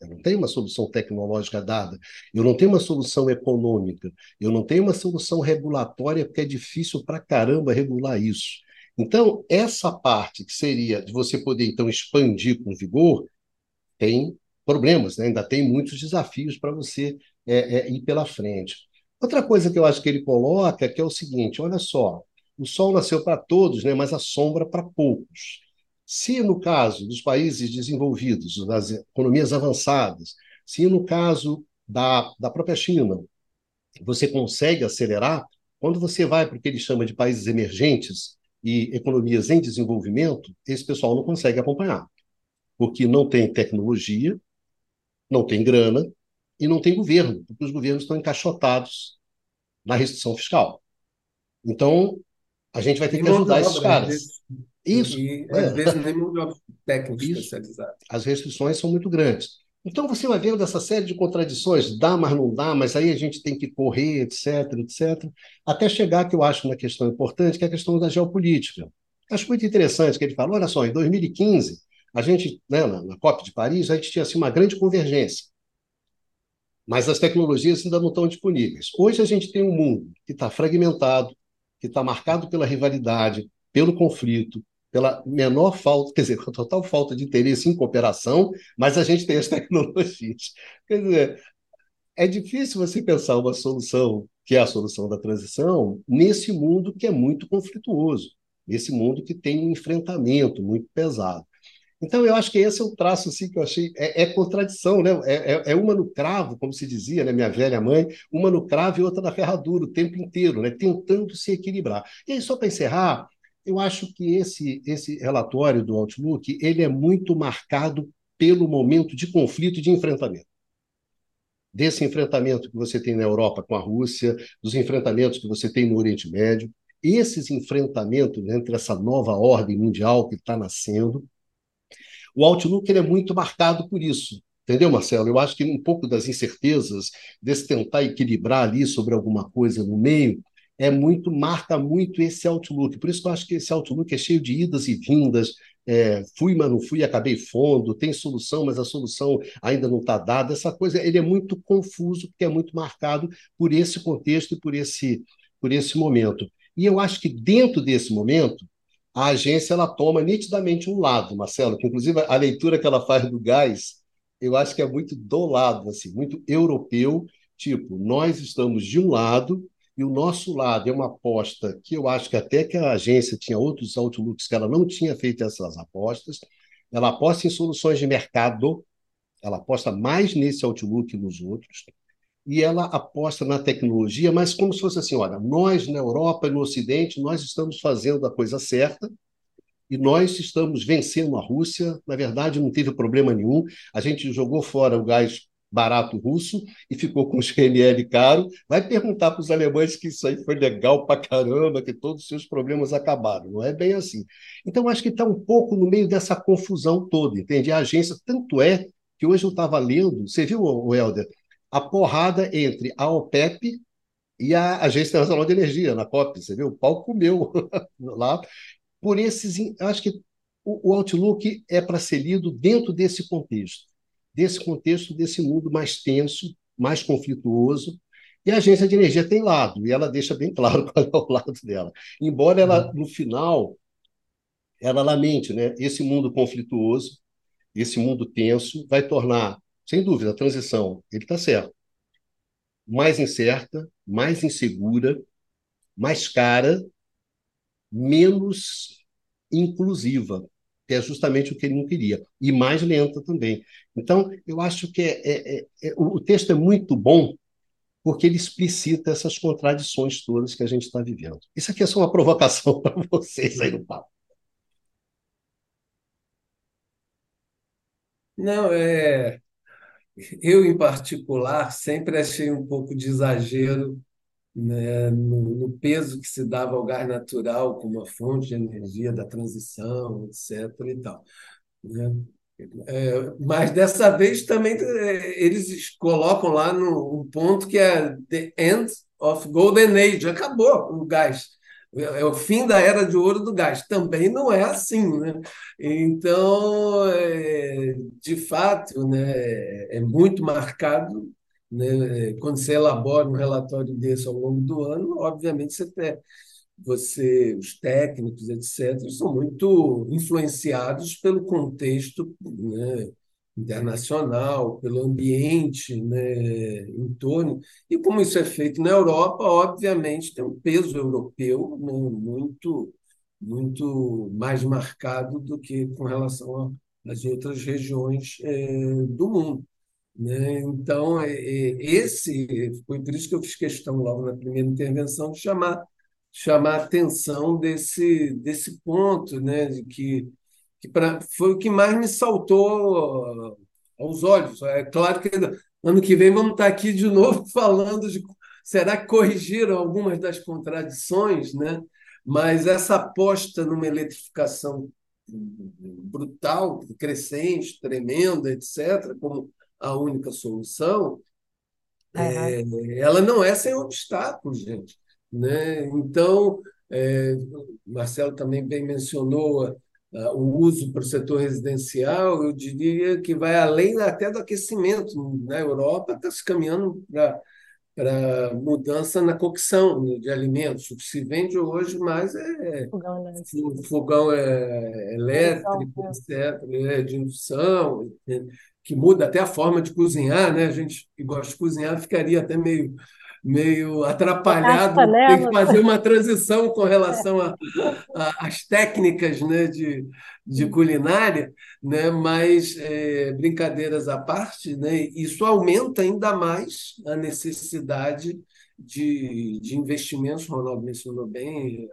Eu não tenho uma solução tecnológica dada, eu não tenho uma solução econômica, eu não tenho uma solução regulatória, porque é difícil para caramba regular isso. Então, essa parte que seria de você poder, então, expandir com vigor, tem problemas, né? ainda tem muitos desafios para você é, é, ir pela frente. Outra coisa que eu acho que ele coloca que é o seguinte: olha só, o sol nasceu para todos, né, mas a sombra para poucos. Se no caso dos países desenvolvidos, das economias avançadas, se no caso da, da própria China, você consegue acelerar, quando você vai para o que ele chama de países emergentes e economias em desenvolvimento, esse pessoal não consegue acompanhar, porque não tem tecnologia, não tem grana e não tem governo, porque os governos estão encaixotados na restrição fiscal. Então, a gente vai ter que ajudar esses caras. Isso. E, é. às vezes, nem mão de obra técnico especializado. As restrições são muito grandes. Então, você vai vendo essa série de contradições, dá, mas não dá, mas aí a gente tem que correr, etc, etc, até chegar, que eu acho uma questão importante, que é a questão da geopolítica. Acho muito interessante que ele fala, olha só, em 2015, a gente, né, na, na COP de Paris, a gente tinha assim, uma grande convergência, mas as tecnologias ainda não estão disponíveis. Hoje a gente tem um mundo que está fragmentado, que está marcado pela rivalidade, pelo conflito, pela menor falta, quer dizer, com total falta de interesse em cooperação, mas a gente tem as tecnologias. Quer dizer, é difícil você pensar uma solução, que é a solução da transição, nesse mundo que é muito conflituoso, nesse mundo que tem um enfrentamento muito pesado. Então, eu acho que esse é o traço assim, que eu achei. É, é contradição, né? É, é, é, uma no cravo, como se dizia, né? minha velha mãe, uma no cravo e outra na ferradura o tempo inteiro, né? tentando se equilibrar. E aí, só para encerrar, eu acho que esse, esse relatório do Outlook ele é muito marcado pelo momento de conflito e de enfrentamento. Desse enfrentamento que você tem na Europa com a Rússia, dos enfrentamentos que você tem no Oriente Médio, esses enfrentamentos entre essa nova ordem mundial que está nascendo, o Outlook ele é muito marcado por isso. Entendeu, Marcelo? Eu acho que um pouco das incertezas, desse tentar equilibrar ali sobre alguma coisa no meio, é muito marca muito esse Outlook. Por isso que eu acho que esse Outlook é cheio de idas e vindas. É, fui, mas não fui, acabei fundo. Tem solução, mas a solução ainda não está dada. Essa coisa ele é muito confuso, porque é muito marcado por esse contexto e por esse, por esse momento. E eu acho que dentro desse momento, a agência ela toma nitidamente um lado, Marcelo, que inclusive a leitura que ela faz do gás, eu acho que é muito do lado, assim, muito europeu, tipo, nós estamos de um lado e o nosso lado é uma aposta que eu acho que até que a agência tinha outros outlooks que ela não tinha feito essas apostas, ela aposta em soluções de mercado, ela aposta mais nesse outlook que nos outros, e ela aposta na tecnologia, mas como se fosse assim, olha, nós na Europa e no Ocidente, nós estamos fazendo a coisa certa e nós estamos vencendo a Rússia. Na verdade, não teve problema nenhum. A gente jogou fora o gás barato russo e ficou com o GNL caro. Vai perguntar para os alemães que isso aí foi legal para caramba, que todos os seus problemas acabaram. Não é bem assim. Então, acho que está um pouco no meio dessa confusão toda, entende? A agência, tanto é que hoje eu estava lendo, você viu, Helder, a porrada entre a OPEP e a Agência Internacional de Energia, na COP, você viu? O pau comeu lá. Por esses. Acho que o, Outlook é para ser lido dentro desse contexto desse contexto, desse mundo mais tenso, mais conflituoso. E a agência de energia tem lado, e ela deixa bem claro qual é o lado dela. Embora ela, uhum. no final, ela lamente, né? Esse mundo conflituoso, esse mundo tenso, vai tornar sem dúvida, a transição, ele está certo, mais incerta, mais insegura, mais cara, menos inclusiva, que é justamente o que ele não queria, e mais lenta também. Então, eu acho que é, é, é, é o texto é muito bom porque ele explicita essas contradições todas que a gente está vivendo. Isso aqui é só uma provocação para vocês aí no papo. Não, é. Eu, em particular, sempre achei um pouco de exagero né, no, no, peso que se dava ao gás natural como uma fonte de energia da transição, etc. E tal, né? É, mas dessa vez também é, eles colocam lá no um ponto que é the end of golden age, acabou o gás. É o fim da era de ouro do gás. Também não é assim, né? Então, é, de fato, né, é muito marcado. Né? Quando você elabora um relatório desse ao longo do ano, obviamente você tem, você, os técnicos, etc., são muito influenciados pelo contexto né, internacional, pelo ambiente né, em torno. E como isso é feito na Europa, obviamente tem um peso europeu né, muito, muito mais marcado do que com relação às outras regiões é, do mundo. Né? Então, é, é, esse foi por isso que eu fiz questão logo na primeira intervenção de chamar chamar a atenção desse, desse ponto, né, de que, que pra, foi o que mais me saltou aos olhos. É claro que ano que vem vamos estar aqui de novo falando de será que corrigiram algumas das contradições, né? mas essa aposta numa eletrificação brutal, crescente, tremenda, etc., como a única solução, é, ela não é sem obstáculos, gente. Né? Então, é, Marcelo também bem mencionou o uso para o setor residencial, eu diria que vai além até do aquecimento. Na Europa está se caminhando para para mudança na cocção de alimentos. O que se vende hoje mais é fogão, né? fogão é, elétrico, etc., é, de indução, que muda até a forma de cozinhar. Né? A gente que gosta de cozinhar ficaria até meio meio atrapalhado, tem que fazer uma transição com relação às técnicas né, de, de culinária, né, mas é, brincadeiras à parte, né, isso aumenta ainda mais a necessidade de, de investimentos, Ronaldo mencionou bem,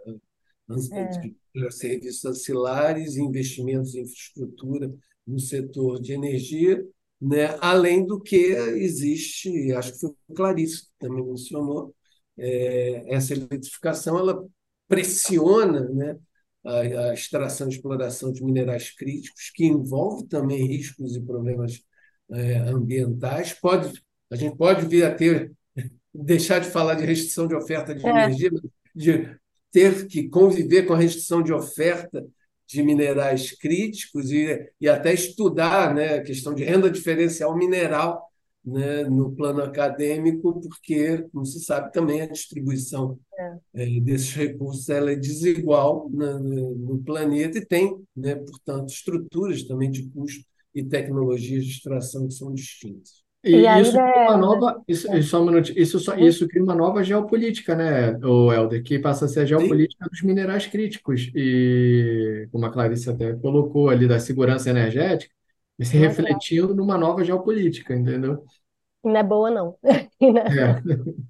é. serviços ancilares, investimentos em infraestrutura no setor de energia, né? além do que existe, acho que foi Clarice que também mencionou, é, essa eletrificação ela pressiona né, a, a, extração e exploração de minerais críticos, que envolve também riscos e problemas é, ambientais. Pode, a gente pode vir a ter, deixar de falar de restrição de oferta de é. energia, de ter que conviver com a restrição de oferta de minerais críticos e, e até estudar né, a questão de renda diferencial mineral né, no plano acadêmico, porque, como se sabe, também a distribuição é. É, desses recursos ela é desigual na, no planeta e tem, né, portanto, estruturas também de custo e tecnologias de extração que são distintas. E, e isso cria uma nova, isso, é. só um minuto, isso, só, isso cria uma nova geopolítica, né, o Helder, que passa a ser a geopolítica Sim. dos minerais críticos. E, como a Clarice até colocou ali, da segurança energética, se refletindo numa nova geopolítica, entendeu? Não é boa, não. É.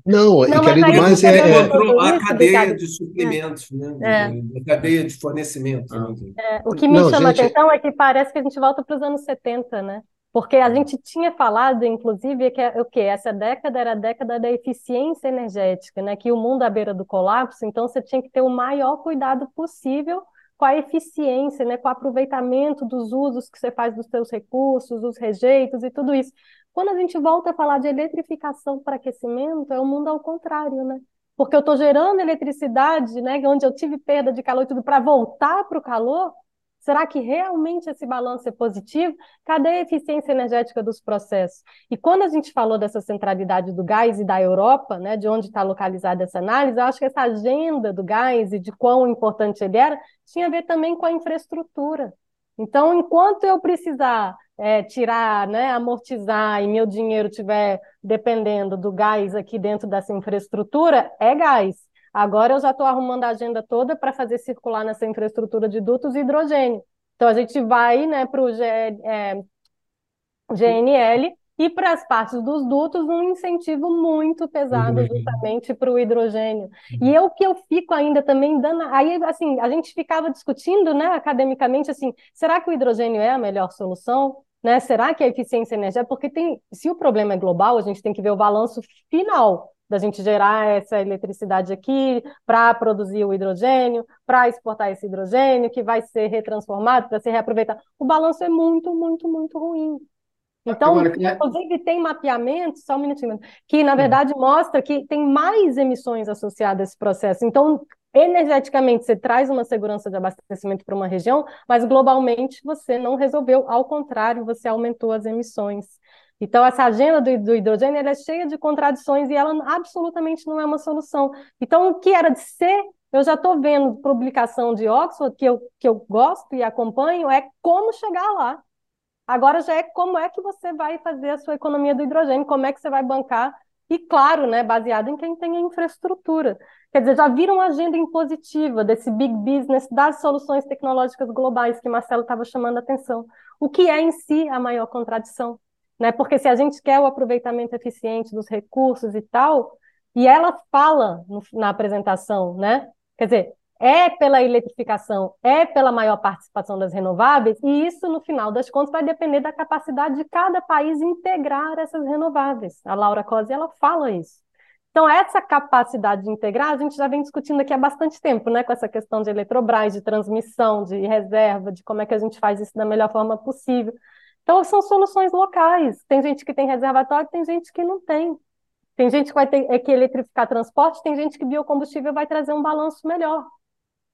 Não, não querido mais é, é controlar a cadeia de suprimentos, né? É. A cadeia de fornecimento. Ah. É, o que me não, chama gente... a atenção é que parece que a gente volta para os anos 70, né? Porque a gente tinha falado, inclusive, que é o que essa década era a década da eficiência energética, né? Que o mundo à beira do colapso, então você tinha que ter o maior cuidado possível com a eficiência, né? Com o aproveitamento dos usos que você faz dos seus recursos, dos rejeitos e tudo isso. Quando a gente volta a falar de eletrificação para aquecimento, é o mundo ao contrário, né? Porque eu estou gerando eletricidade, né? Onde eu tive perda de calor e tudo para voltar para o calor, Será que realmente esse balanço é positivo? Cadê a eficiência energética dos processos? E quando a gente falou dessa centralidade do gás e da Europa, né, de onde está localizada essa análise, eu acho que essa agenda do gás e de quão importante ele era tinha a ver também com a infraestrutura. Então, enquanto eu precisar é, tirar, né, amortizar e meu dinheiro estiver dependendo do gás aqui dentro dessa infraestrutura, é gás. Agora eu já estou arrumando a agenda toda para fazer circular nessa infraestrutura de dutos hidrogênio. Então a gente vai né, para o é, GNL e para as partes dos dutos um incentivo muito pesado justamente para o hidrogênio. E é o que eu fico ainda também dando. Aí, assim, a gente ficava discutindo né, academicamente assim: será que o hidrogênio é a melhor solução? Né? Será que a eficiência energética? Porque tem, se o problema é global, a gente tem que ver o balanço final da gente gerar essa eletricidade aqui para produzir o hidrogênio, para exportar esse hidrogênio, que vai ser retransformado para ser reaproveitado. O balanço é muito, muito, muito ruim. Então, Agora, inclusive, tem mapeamento, só um minutinho, que na verdade mostra que tem mais emissões associadas a esse processo. Então, energeticamente, você traz uma segurança de abastecimento para uma região, mas globalmente você não resolveu, ao contrário, você aumentou as emissões. Então, essa agenda do, do hidrogênio é cheia de contradições e ela absolutamente não é uma solução. Então, o que era de ser, eu já estou vendo publicação de Oxford, que eu, que eu gosto e acompanho, é como chegar lá. Agora já é como é que você vai fazer a sua economia do hidrogênio, como é que você vai bancar, e claro, né, baseado em quem tem a infraestrutura. Quer dizer, já viram uma agenda impositiva desse big business das soluções tecnológicas globais que Marcelo estava chamando a atenção. O que é em si a maior contradição? Né? Porque se a gente quer o aproveitamento eficiente dos recursos e tal, e ela fala no, na apresentação, né? Quer dizer, é pela eletrificação, é pela maior participação das renováveis, e isso, no final das contas, vai depender da capacidade de cada país integrar essas renováveis. A Laura Cosi, ela fala isso. Então, essa capacidade de integrar, a gente já vem discutindo aqui há bastante tempo, né, com essa questão de Eletrobras, de transmissão, de reserva, de como é que a gente faz isso da melhor forma possível. Então, são soluções locais. Tem gente que tem reservatório, tem gente que não tem. Tem gente que vai ter é que eletrificar transporte, tem gente que biocombustível vai trazer um balanço melhor.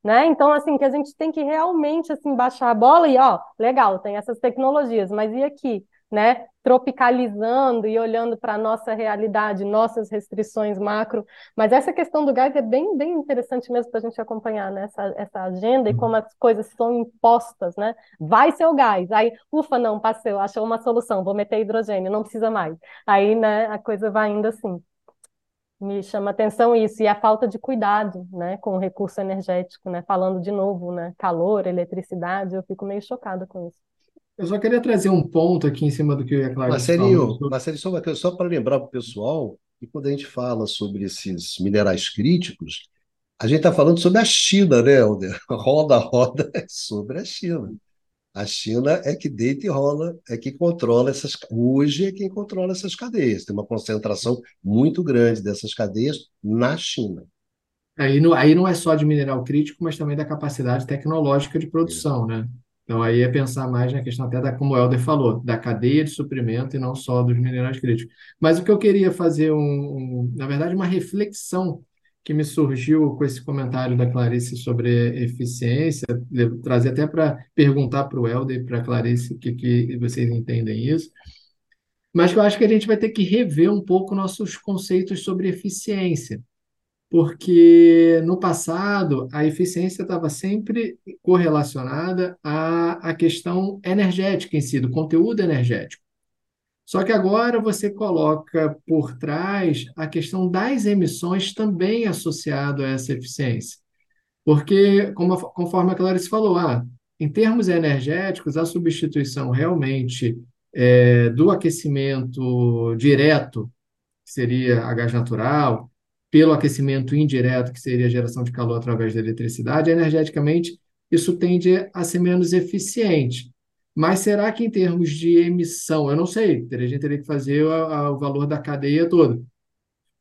Né? Então, assim, que a gente tem que realmente assim, baixar a bola e, ó, legal, tem essas tecnologias, mas e aqui? Né? Tropicalizando e olhando para a nossa realidade, nossas restrições macro. Mas essa questão do gás é bem, bem interessante mesmo para a gente acompanhar né? essa, essa agenda e uhum. como as coisas são impostas, né? Vai ser o gás. Aí, ufa, não, passou, achou uma solução, vou meter hidrogênio, não precisa mais. Aí, né, a coisa vai indo assim me chama atenção isso e a falta de cuidado, né, com o recurso energético, né, falando de novo, né, calor, eletricidade, eu fico meio chocada com isso. Eu só queria trazer um ponto aqui em cima do que a Clara Marcelinho, falou. Marcelinho, só, só para lembrar para o pessoal que quando a gente fala sobre esses minerais críticos, a gente está falando sobre a China, né, Helder? Roda, roda é sobre a China. A China é que deita e rola, é que controla essas. Hoje é quem controla essas cadeias. Tem uma concentração muito grande dessas cadeias na China. Aí não, aí não é só de mineral crítico, mas também da capacidade tecnológica de produção, né? Então aí é pensar mais na questão até da, como o Helder falou, da cadeia de suprimento e não só dos minerais críticos. Mas o que eu queria fazer, um, um na verdade, uma reflexão que me surgiu com esse comentário da Clarice sobre eficiência, trazer até para perguntar para o Helder e para a Clarice o que, que vocês entendem isso, mas eu acho que a gente vai ter que rever um pouco nossos conceitos sobre eficiência, porque no passado a eficiência estava sempre correlacionada à, à questão energética em si, do conteúdo energético. Só que agora você coloca por trás a questão das emissões também associado a essa eficiência. Porque, como, conforme a Clarice falou, ah, em termos energéticos, a substituição realmente é, do aquecimento direto, que seria a gás natural, pelo aquecimento indireto, que seria a geração de calor através da eletricidade, energeticamente isso tende a ser menos eficiente. Mas será que em termos de emissão, eu não sei, a gente teria que fazer o, o valor da cadeia toda.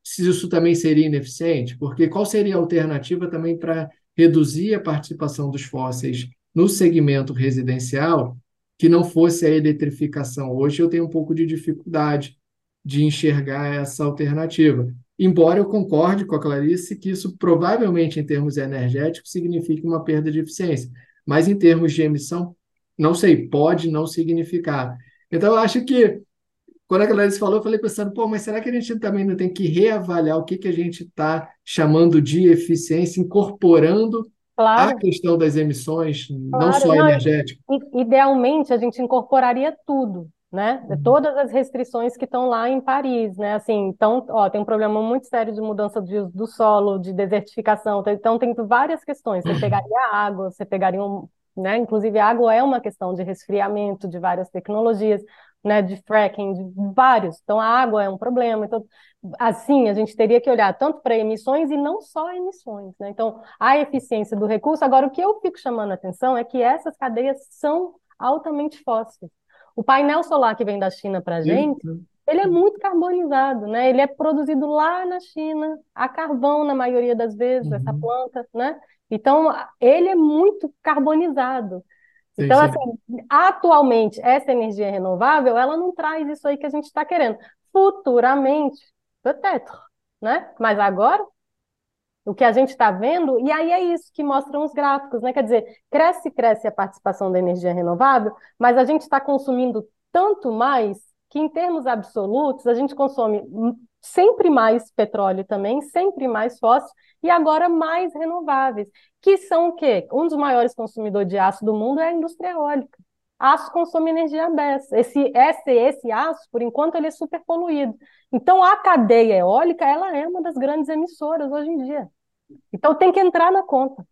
Se isso também seria ineficiente, porque qual seria a alternativa também para reduzir a participação dos fósseis no segmento residencial que não fosse a eletrificação? Hoje eu tenho um pouco de dificuldade de enxergar essa alternativa. Embora eu concorde com a Clarice que isso provavelmente, em termos energéticos, signifique uma perda de eficiência, mas em termos de emissão, não sei, pode não significar. Então, eu acho que, quando a Clarice falou, eu falei pensando, pô, mas será que a gente também não tem que reavaliar o que, que a gente está chamando de eficiência, incorporando claro. a questão das emissões, claro. não só não, energética? Idealmente, a gente incorporaria tudo, né? Uhum. Todas as restrições que estão lá em Paris, né? Assim, então, ó, tem um problema muito sério de mudança de, do solo, de desertificação, então tem várias questões. Você pegaria água, você pegaria um, né? Inclusive, a água é uma questão de resfriamento de várias tecnologias, né? De fracking, de vários. Então, a água é um problema. Então, assim, a gente teria que olhar tanto para emissões e não só emissões, né? Então, a eficiência do recurso. Agora, o que eu fico chamando a atenção é que essas cadeias são altamente fósseis. O painel solar que vem da China para a gente, ele é muito carbonizado, né? Ele é produzido lá na China, a carvão na maioria das vezes, uhum. essa planta, né? Então, ele é muito carbonizado. Sim, então, sim. assim, atualmente, essa energia renovável, ela não traz isso aí que a gente está querendo. Futuramente, peut-être, né? Mas agora, o que a gente está vendo, e aí é isso que mostram os gráficos, né? Quer dizer, cresce, cresce a participação da energia renovável, mas a gente está consumindo tanto mais que, em termos absolutos, a gente consome sempre mais petróleo também, sempre mais fóssil, e agora mais renováveis, que são o quê? Um dos maiores consumidores de aço do mundo é a indústria eólica. Aço consome energia dessa. Esse, esse, esse aço, por enquanto, ele é super poluído. Então, a cadeia eólica, ela é uma das grandes emissoras hoje em dia. Então, tem que entrar na conta.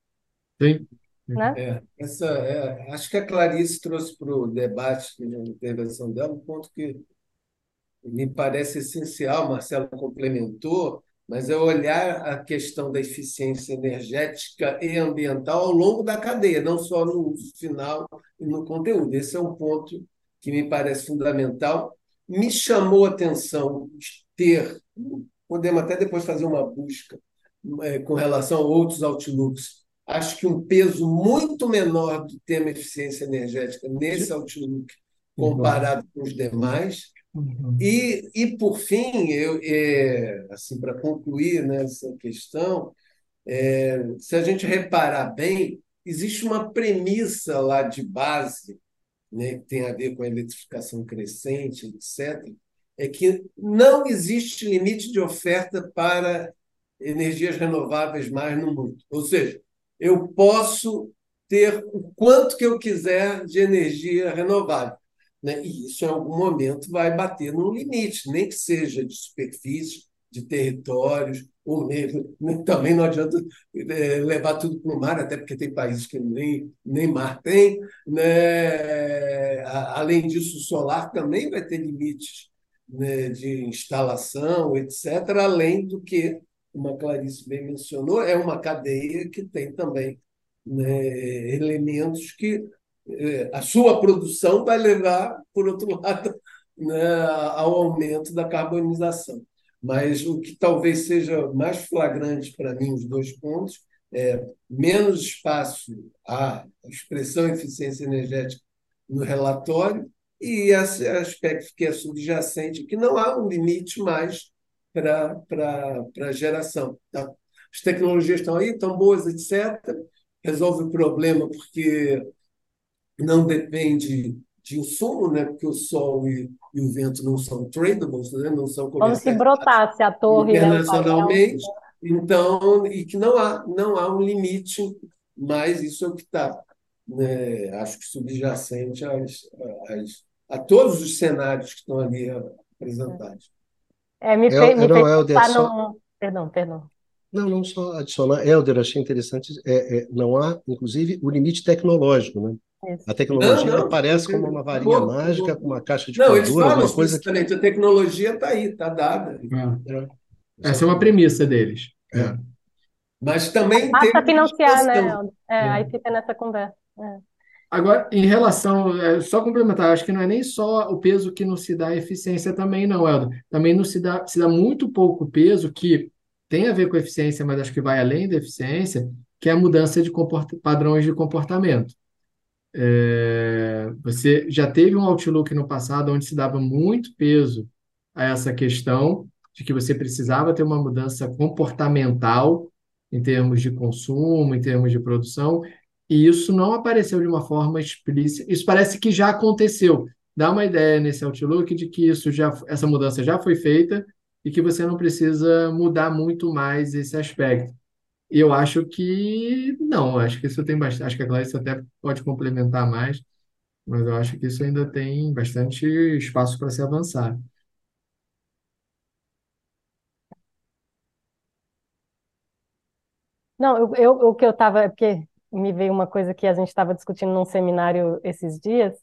Sim. Né? É, essa, é, acho que a Clarice trouxe para o debate, na intervenção dela, um ponto que me parece essencial, Marcelo complementou, mas é olhar a questão da eficiência energética e ambiental ao longo da cadeia, não só no uso final e no conteúdo. Esse é um ponto que me parece fundamental. Me chamou a atenção ter, podemos até depois fazer uma busca é, com relação a outros outlooks. Acho que um peso muito menor do tema eficiência energética nesse outlook comparado com os demais Uhum. E, e, por fim, eu, é, assim, para concluir nessa questão, é, se a gente reparar bem, existe uma premissa lá de base, né, que tem a ver com a eletrificação crescente, etc., é que não existe limite de oferta para energias renováveis mais no mundo. Ou seja, eu posso ter o quanto que eu quiser de energia renovável. Né? E isso, em algum momento, vai bater num limite, nem que seja de superfície, de territórios, ou mesmo. Também não adianta é, levar tudo para o mar, até porque tem países que nem, nem mar tem. Né? Além disso, o solar também vai ter limites né, de instalação, etc., além do que, como a Clarice bem mencionou, é uma cadeia que tem também né, elementos que a sua produção vai levar, por outro lado, né, ao aumento da carbonização. Mas o que talvez seja mais flagrante para mim, os dois pontos, é menos espaço à expressão eficiência energética no relatório e esse aspecto que é subjacente, que não há um limite mais para a geração. As tecnologias estão aí, estão boas, etc. Resolve o problema porque não depende de insumo, né? porque o sol e, e o vento não são tradables, né? não são Como se brotasse a torre né, internacionalmente. Né? Então, e que não há, não há um limite, mas isso é o que está, né, acho que subjacente às, às, a todos os cenários que estão ali apresentados. É, me, fez, me fez pensar no... Perdão, perdão. Não, não só adicionar. Helder, achei interessante. É, é, não há, inclusive, o limite tecnológico, né? A tecnologia não, não, aparece como uma varinha pô, mágica, com uma caixa de Não, eles falam coisa que... a tecnologia está aí, está dada. É. É. Essa é uma premissa deles. É. Mas também Basta tem financiar, né? É, aí fica nessa conversa. É. Agora, em relação, é, só complementar, acho que não é nem só o peso que não se dá a eficiência também, não, Eldo. Também não se dá, se dá muito pouco peso que tem a ver com eficiência, mas acho que vai além da eficiência, que é a mudança de padrões de comportamento. É, você já teve um Outlook no passado onde se dava muito peso a essa questão de que você precisava ter uma mudança comportamental em termos de consumo, em termos de produção, e isso não apareceu de uma forma explícita. Isso parece que já aconteceu. Dá uma ideia nesse Outlook de que isso já, essa mudança já foi feita e que você não precisa mudar muito mais esse aspecto. E eu acho que não, acho que isso tem bastante, acho que a Clarice até pode complementar mais, mas eu acho que isso ainda tem bastante espaço para se avançar. Não, eu, eu, o que eu estava, porque me veio uma coisa que a gente estava discutindo num seminário esses dias,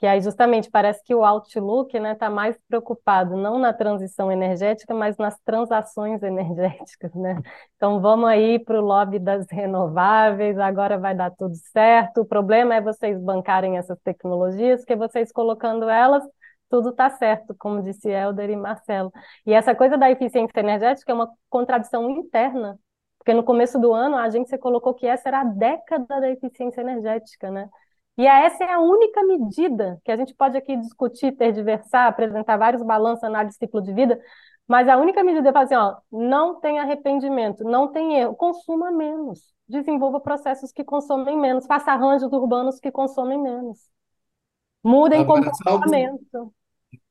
que aí justamente parece que o Outlook está né, tá mais preocupado não na transição energética, mas nas transações energéticas. Né? Então vamos aí para o lobby das renováveis, agora vai dar tudo certo. O problema é vocês bancarem essas tecnologias, que vocês colocando elas tudo está certo, como disse Helder e Marcelo. E essa coisa da eficiência energética é uma contradição interna, porque no começo do ano a agência colocou que essa era a década da eficiência energética, né? E essa é a única medida que a gente pode aqui discutir, tergiversar, apresentar vários balanços, análise de ciclo de vida, mas a única medida é fazer, assim, ó, não tem arrependimento, não tem erro, consuma menos, desenvolva processos que consomem menos, faça arranjos urbanos que consomem menos. Mudem Agora, comportamento.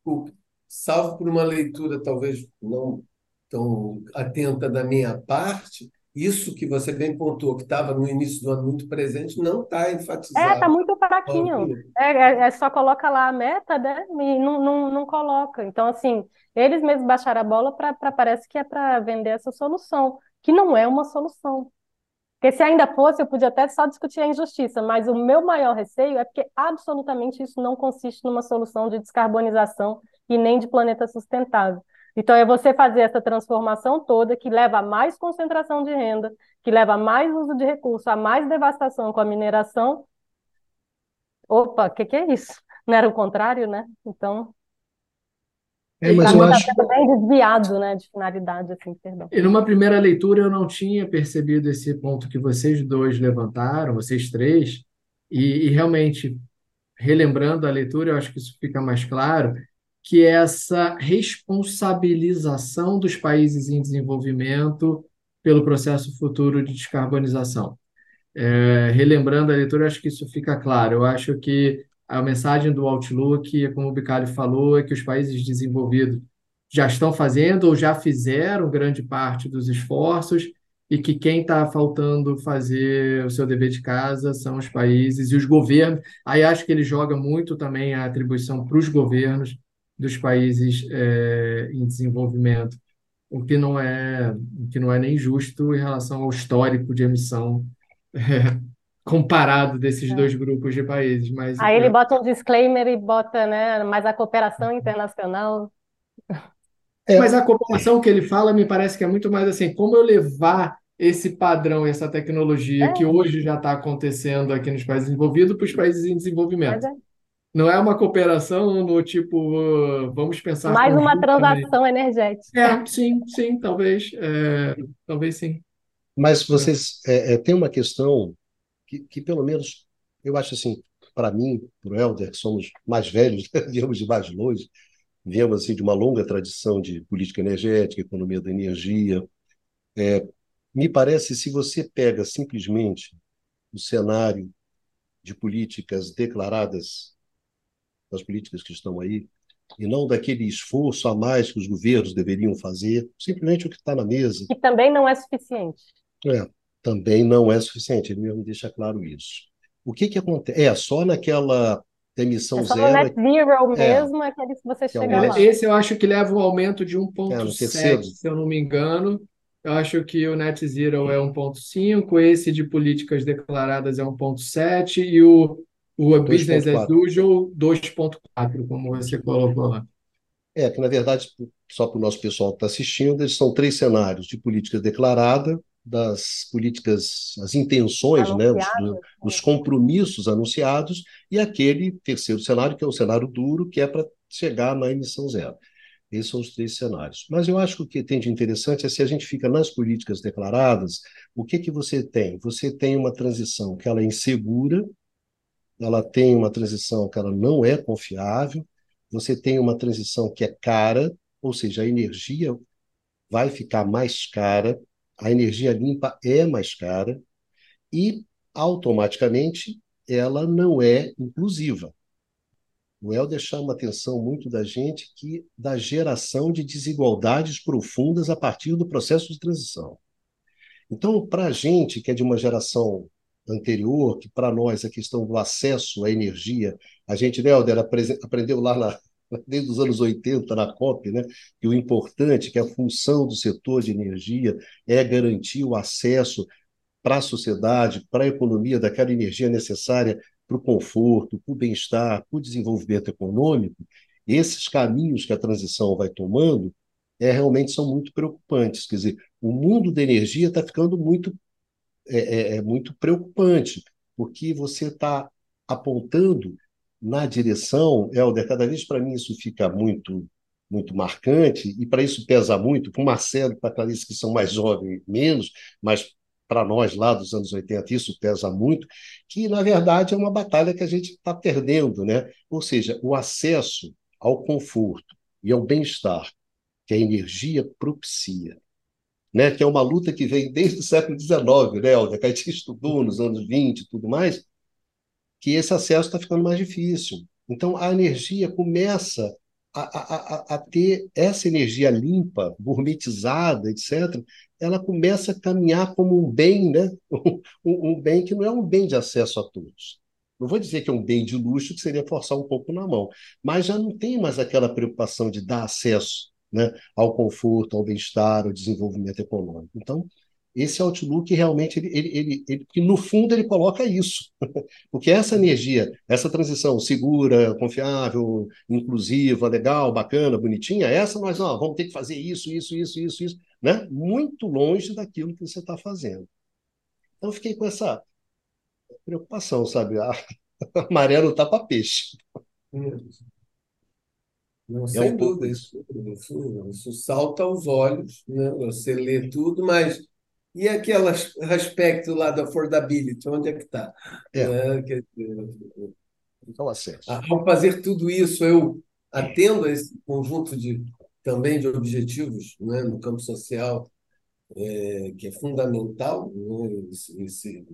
Salvo, salvo por uma leitura talvez não tão atenta da minha parte, isso que você bem pontuou, que estava no início do ano muito presente, não está enfatizado. É, está muito fraquinho. É, é, é, só coloca lá a meta, né? E não, não, não coloca. Então, assim, eles mesmos baixaram a bola para parece que é para vender essa solução, que não é uma solução. Porque se ainda fosse, eu podia até só discutir a injustiça, mas o meu maior receio é porque absolutamente isso não consiste numa solução de descarbonização e nem de planeta sustentável. Então, é você fazer essa transformação toda que leva a mais concentração de renda, que leva a mais uso de recursos, a mais devastação com a mineração. Opa, o que, que é isso? Não era o contrário, né? Então. É, mas eu acho... bem desviado, né, de finalidade, assim, perdão. E numa primeira leitura eu não tinha percebido esse ponto que vocês dois levantaram, vocês três, e, e realmente, relembrando a leitura, eu acho que isso fica mais claro, que é essa responsabilização dos países em desenvolvimento pelo processo futuro de descarbonização. É, relembrando a leitura, acho que isso fica claro. Eu acho que a mensagem do Outlook, como o Bicalho falou, é que os países desenvolvidos já estão fazendo ou já fizeram grande parte dos esforços e que quem está faltando fazer o seu dever de casa são os países e os governos. Aí acho que ele joga muito também a atribuição para os governos dos países é, em desenvolvimento, o que não é o que não é nem justo em relação ao histórico de emissão é, comparado desses é. dois grupos de países. Mas aí ele bota um disclaimer e bota, né, mais a cooperação internacional. É. Mas a cooperação que ele fala me parece que é muito mais assim, como eu levar esse padrão, essa tecnologia é. que hoje já está acontecendo aqui nos países desenvolvidos para os países em desenvolvimento. É. Não é uma cooperação no tipo, uh, vamos pensar. Mais uma transação energética. É, sim, sim, talvez. É, talvez sim. Mas vocês é, é, tem uma questão que, que, pelo menos, eu acho assim, para mim, para o Helder, que somos mais velhos, viemos de mais longe, viemos assim, de uma longa tradição de política energética, economia da energia. É, me parece, se você pega simplesmente o cenário de políticas declaradas das políticas que estão aí, e não daquele esforço a mais que os governos deveriam fazer, simplesmente o que está na mesa. E também não é suficiente. É, também não é suficiente, ele mesmo deixa claro isso. O que, que acontece? É, só naquela emissão é só zero. net zero é, mesmo, é aquele que você que chega é lá. Esse eu acho que leva um aumento de 1,7, é, se eu não me engano. Eu acho que o net zero é 1,5, esse de políticas declaradas é 1,7 e o o Business as Usual 2.4, como você colocou lá. É, que na verdade, só para o nosso pessoal que está assistindo, eles são três cenários de política declarada, das políticas, as intenções, né, os, os, compromissos anunciados, e aquele terceiro cenário, que é o cenário duro, que é para chegar na emissão zero. Esses são os três cenários. Mas eu acho que o que tem de interessante é se a gente fica nas políticas declaradas, o que, que você tem? Você tem uma transição que ela é insegura, ela tem uma transição que ela não é confiável, você tem uma transição que é cara, ou seja, a energia vai ficar mais cara, a energia limpa é mais cara e automaticamente ela não é inclusiva. O Helder chama atenção muito da gente que da geração de desigualdades profundas a partir do processo de transição. Então, para a gente que é de uma geração anterior, que para nós a questão do acesso à energia, a gente, né, Helder, aprendeu lá na, desde os anos 80 na COP, né, que o importante, que a função do setor de energia é garantir o acesso para a sociedade, para a economia daquela energia necessária para o conforto, para o bem-estar, para o desenvolvimento econômico, esses caminhos que a transição vai tomando é, realmente são muito preocupantes. Quer dizer, o mundo da energia está ficando muito é, é, é muito preocupante, porque você está apontando na direção, Helder, cada vez para mim isso fica muito muito marcante, e para isso pesa muito, para o Marcelo e para a Clarice, que são mais jovens, menos, mas para nós lá dos anos 80 isso pesa muito, que na verdade é uma batalha que a gente está perdendo, né? Ou seja, o acesso ao conforto e ao bem-estar que a energia propicia, né? Que é uma luta que vem desde o século XIX, né, Helder? Que a gente estudou nos anos 20 e tudo mais, que esse acesso está ficando mais difícil. Então, a energia começa a, a, a, ter essa energia limpa, gourmetizada, etc., ela começa a caminhar como um bem, né? um, um bem que não é um bem de acesso a todos. Não vou dizer que é um bem de luxo, que seria forçar um pouco na mão, mas já não tem mais aquela preocupação de dar acesso né, ao conforto, ao bem-estar, ao desenvolvimento econômico. Então, esse Outlook realmente, ele, ele, ele, ele, no fundo ele coloca isso, porque essa energia, essa transição segura, confiável, inclusiva, legal, bacana, bonitinha, essa nós ó, vamos ter que fazer isso, isso, isso, isso, isso, né? muito longe daquilo que você está fazendo. Então fiquei com essa preocupação, sabe? A, não tapa peixe. Não, é sem um dúvida, isso, isso, isso salta aos olhos, né? você lê tudo, mas e aquele aspecto lá da affordability, onde é que está? É. é dizer, então, acesso. Ao fazer tudo isso, eu atendo a esse conjunto de também de objetivos né, no campo social, é, que é fundamental né, esse, esse,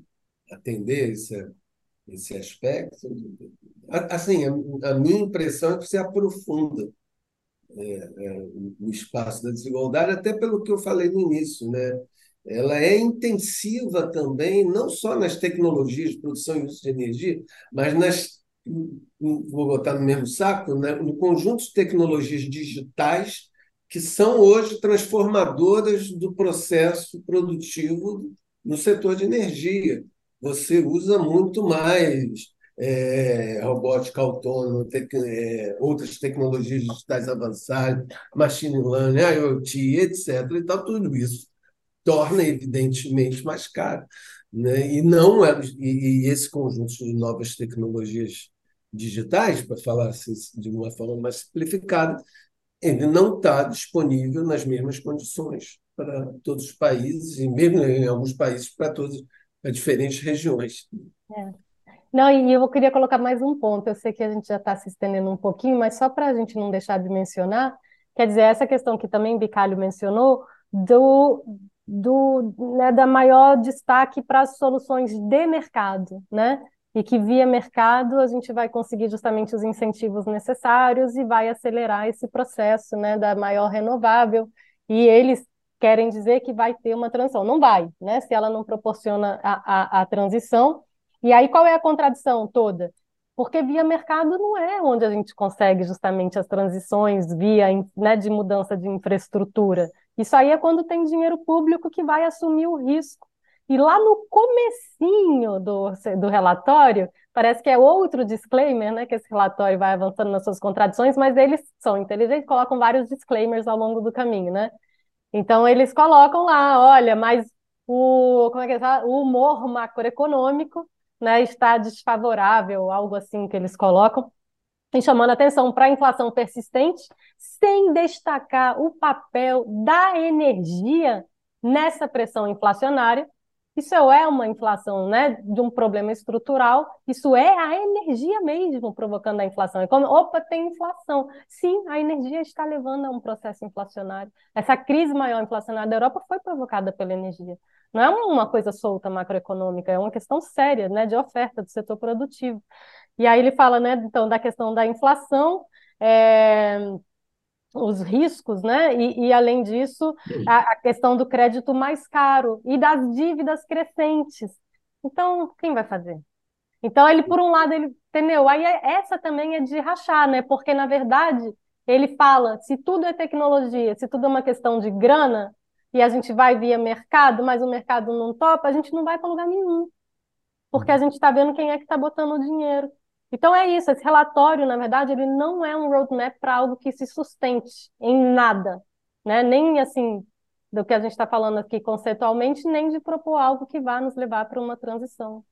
atender esse, esse aspecto. Assim, a, a minha impressão é que você aprofunda é, é, o espaço da desigualdade, até pelo que eu falei no início, né? ela é intensiva também, não só nas tecnologias de produção e uso de energia, mas nas, vou botar no mesmo saco, né, no conjunto de tecnologias digitais que são hoje transformadoras do processo produtivo no setor de energia. Você usa muito mais é, robótica autônoma, tec, é, outras tecnologias digitais avançadas, machine learning, IoT, etc. E tal, tudo isso torna evidentemente mais caro. Né? E não é, e, e esse conjunto de novas tecnologias digitais, para falar assim, de uma forma mais simplificada, ele não está disponível nas mesmas condições para todos os países, e mesmo em alguns países para todas as diferentes regiões. É. Não, e eu queria colocar mais um ponto. Eu sei que a gente já está se estendendo um pouquinho, mas só para a gente não deixar de mencionar, quer dizer, essa questão que também Bicalho mencionou, do, do, né, da maior destaque para as soluções de mercado, né? E que via mercado a gente vai conseguir justamente os incentivos necessários e vai acelerar esse processo, né, da maior renovável. E eles querem dizer que vai ter uma transição. Não vai, né? Se ela não proporciona a, a, a transição. E aí qual é a contradição toda? Porque via mercado não é onde a gente consegue justamente as transições via né, de mudança de infraestrutura. Isso aí é quando tem dinheiro público que vai assumir o risco. E lá no comecinho do, do relatório, parece que é outro disclaimer, né? Que esse relatório vai avançando nas suas contradições, mas eles são inteligentes, colocam vários disclaimers ao longo do caminho, né? Então eles colocam lá, olha, mas o, como é que é, o humor macroeconômico né, está desfavorável, algo assim que eles colocam e chamando atenção para a inflação persistente, sem destacar o papel da energia nessa pressão inflacionária. Isso é uma inflação né, de um problema estrutural, isso é a energia mesmo provocando a inflação. É como, opa, tem inflação. Sim, a energia está levando a um processo inflacionário. Essa crise maior inflacionária da Europa foi provocada pela energia. Não é uma coisa solta macroeconômica, é uma questão séria né, de oferta do setor produtivo. E aí ele fala, né, então, da questão da inflação, é, os riscos, né, e, e além disso, a, a, questão do crédito mais caro e das dívidas crescentes. Então, quem vai fazer? Então, ele, por um lado, ele, entendeu? Aí é, essa também é de rachar, né, porque, na verdade, ele fala, se tudo é tecnologia, se tudo é uma questão de grana, e a gente vai via mercado, mas o mercado não topa, a gente não vai para lugar nenhum. Porque a gente está vendo quem é que está botando o dinheiro. Então é isso, esse relatório, na verdade, ele não é um roadmap para algo que se sustente em nada, né? Nem assim do que a gente está falando aqui conceitualmente, nem de propor algo que vá nos levar para uma transição.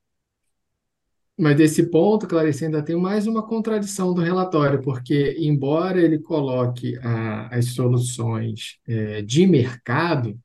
Mas desse ponto, Clarice, ainda tem mais uma contradição do relatório, porque, embora ele coloque a, as soluções é, de mercado,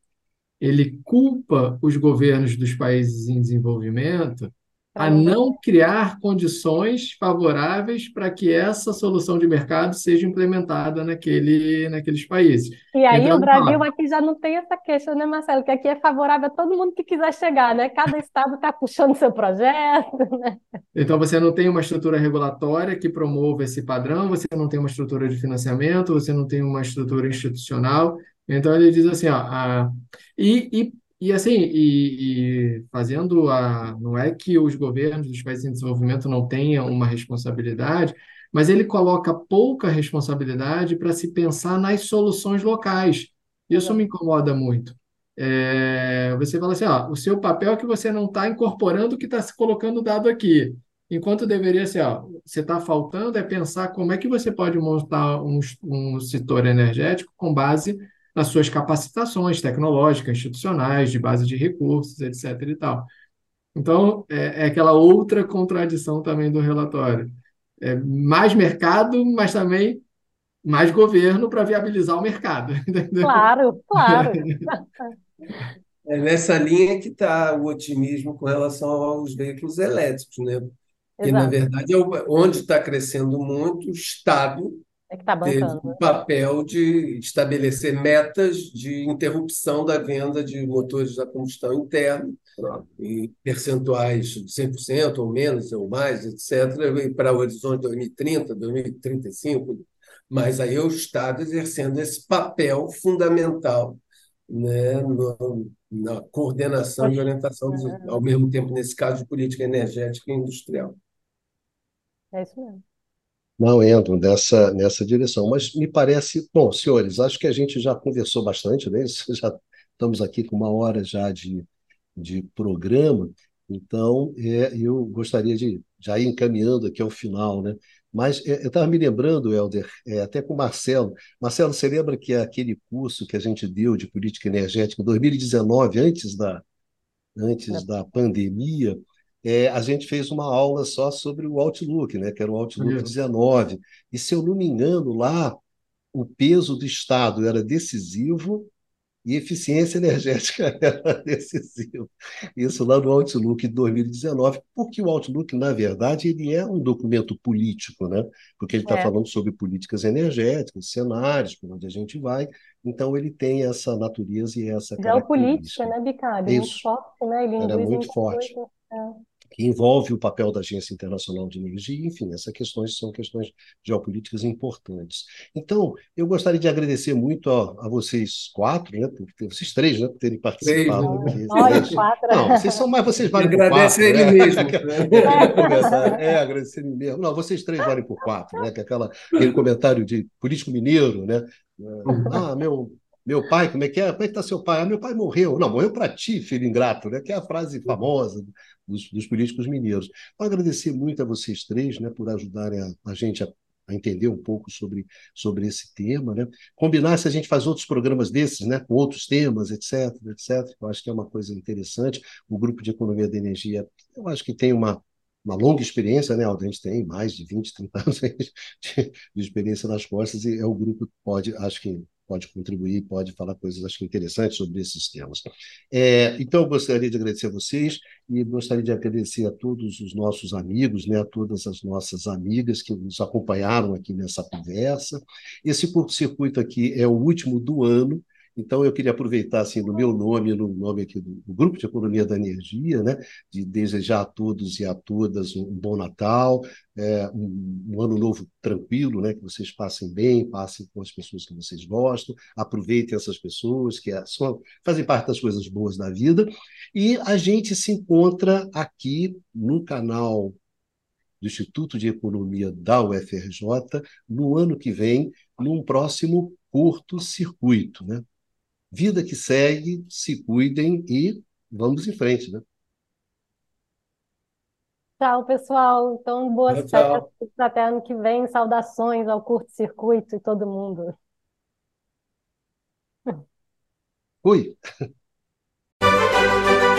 ele culpa os governos dos países em desenvolvimento a não criar condições favoráveis para que essa solução de mercado seja implementada naquele, naqueles países. E aí então, o Brasil aqui já não tem essa queixa, né, Marcelo? Que aqui é favorável a todo mundo que quiser chegar, né? Cada estado está puxando seu projeto, né? Então você não tem uma estrutura regulatória que promova esse padrão, você não tem uma estrutura de financiamento, você não tem uma estrutura institucional. Então ele diz assim, ó, a, e, e e assim, e, e, fazendo a. Não é que os governos dos países em desenvolvimento não tenham uma responsabilidade, mas ele coloca pouca responsabilidade para se pensar nas soluções locais. Isso me incomoda muito. É, você fala assim, ó, o seu papel é que você não está incorporando o que está se colocando dado aqui. Enquanto deveria ser, ó, você está faltando é pensar como é que você pode montar um, um setor energético com base nas suas capacitações tecnológicas, institucionais, de base de recursos, etc. e tal. Então, é, é aquela outra contradição também do relatório. É mais mercado, mas também mais governo para viabilizar o mercado. Entendeu? Claro, claro. É nessa linha que está o otimismo com relação aos veículos elétricos, né? Que, na verdade, é onde está crescendo muito, o Estado é que está bancando. o papel de estabelecer metas de interrupção da venda de motores a combustão interna, e percentuais de 100% ou menos ou mais, etc., para o horizonte 2030, 2035. Mas aí é o Estado exercendo esse papel fundamental né, no, na coordenação e orientação, de, ao mesmo tempo, nesse caso, de política energética e industrial. É isso mesmo não entram nessa, nessa direção. Mas me parece, bom, senhores, acho que a gente já conversou bastante, né? Já estamos aqui com uma hora já de, de programa, então é, eu gostaria de já ir encaminhando aqui ao final, né? Mas é, eu estava me lembrando, Helder, é, até com o Marcelo. Marcelo, você lembra que é aquele curso que a gente deu de política energética em 2019, antes da, antes da pandemia, é, a gente fez uma aula só sobre o Outlook, né, que era o Outlook Isso. 19. E, se eu não me engano, lá o peso do Estado era decisivo e eficiência energética era decisivo. Isso lá no Outlook de 2019, porque o Outlook, na verdade, ele é um documento político, né? porque ele está é. falando sobre políticas energéticas, cenários, por onde a gente vai. Então, ele tem essa natureza e essa Geopolítica, né, Bicalho? Muito forte, né? Ele Era muito forte. Coisa. Que envolve o papel da Agência Internacional de Energia, enfim, essas questões são questões geopolíticas importantes. Então, eu gostaria de agradecer muito a, a vocês quatro, né, por, vocês três, né, por terem participado. Três, né? Olha, quatro. Não, vocês são mais, vocês valem por quatro. Ele né? mesmo. é, é, agradecer ele mesmo. Não, vocês três valem por quatro, né, que é aquela, aquele comentário de político mineiro, né, ah, meu, meu pai, como é que é? Como é que está seu pai? Ah, meu pai morreu. Não, morreu para ti, filho ingrato, né? Que é a frase famosa dos, dos políticos mineiros. Então, agradecer muito a vocês três, né, por ajudarem a, a gente a a entender um pouco sobre, sobre esse tema, né? Combinar se a gente faz outros programas desses, né? Com outros temas, etc, etc. Eu acho que é uma coisa interessante. O grupo de economia da energia, eu acho que tem uma uma longa experiência, né, Aldo? A gente tem mais de 20, 30 anos de, de experiência nas costas e é o grupo que pode, acho que pode contribuir, pode falar coisas acho que interessantes sobre esses temas. É, então, eu gostaria de agradecer a vocês e gostaria de agradecer a todos os nossos amigos, né, a todas as nossas amigas que nos acompanharam aqui nessa conversa. Esse curto-circuito aqui é o último do ano, então, eu queria aproveitar, assim, no meu nome, no nome aqui do, do, Grupo de Economia da Energia, né, de desejar a todos e a todas um, bom Natal, é, um, um, ano novo tranquilo, né, que vocês passem bem, passem com as pessoas que vocês gostam, aproveitem essas pessoas que é, são, fazem parte das coisas boas da vida. E a gente se encontra aqui no canal do Instituto de Economia da UFRJ no ano que vem, num próximo curto-circuito, né? Vida que segue, se cuidem e vamos em frente, né? Tchau, pessoal. Então, boas festas até ano que vem. Saudações ao curto-circuito e todo mundo. Fui.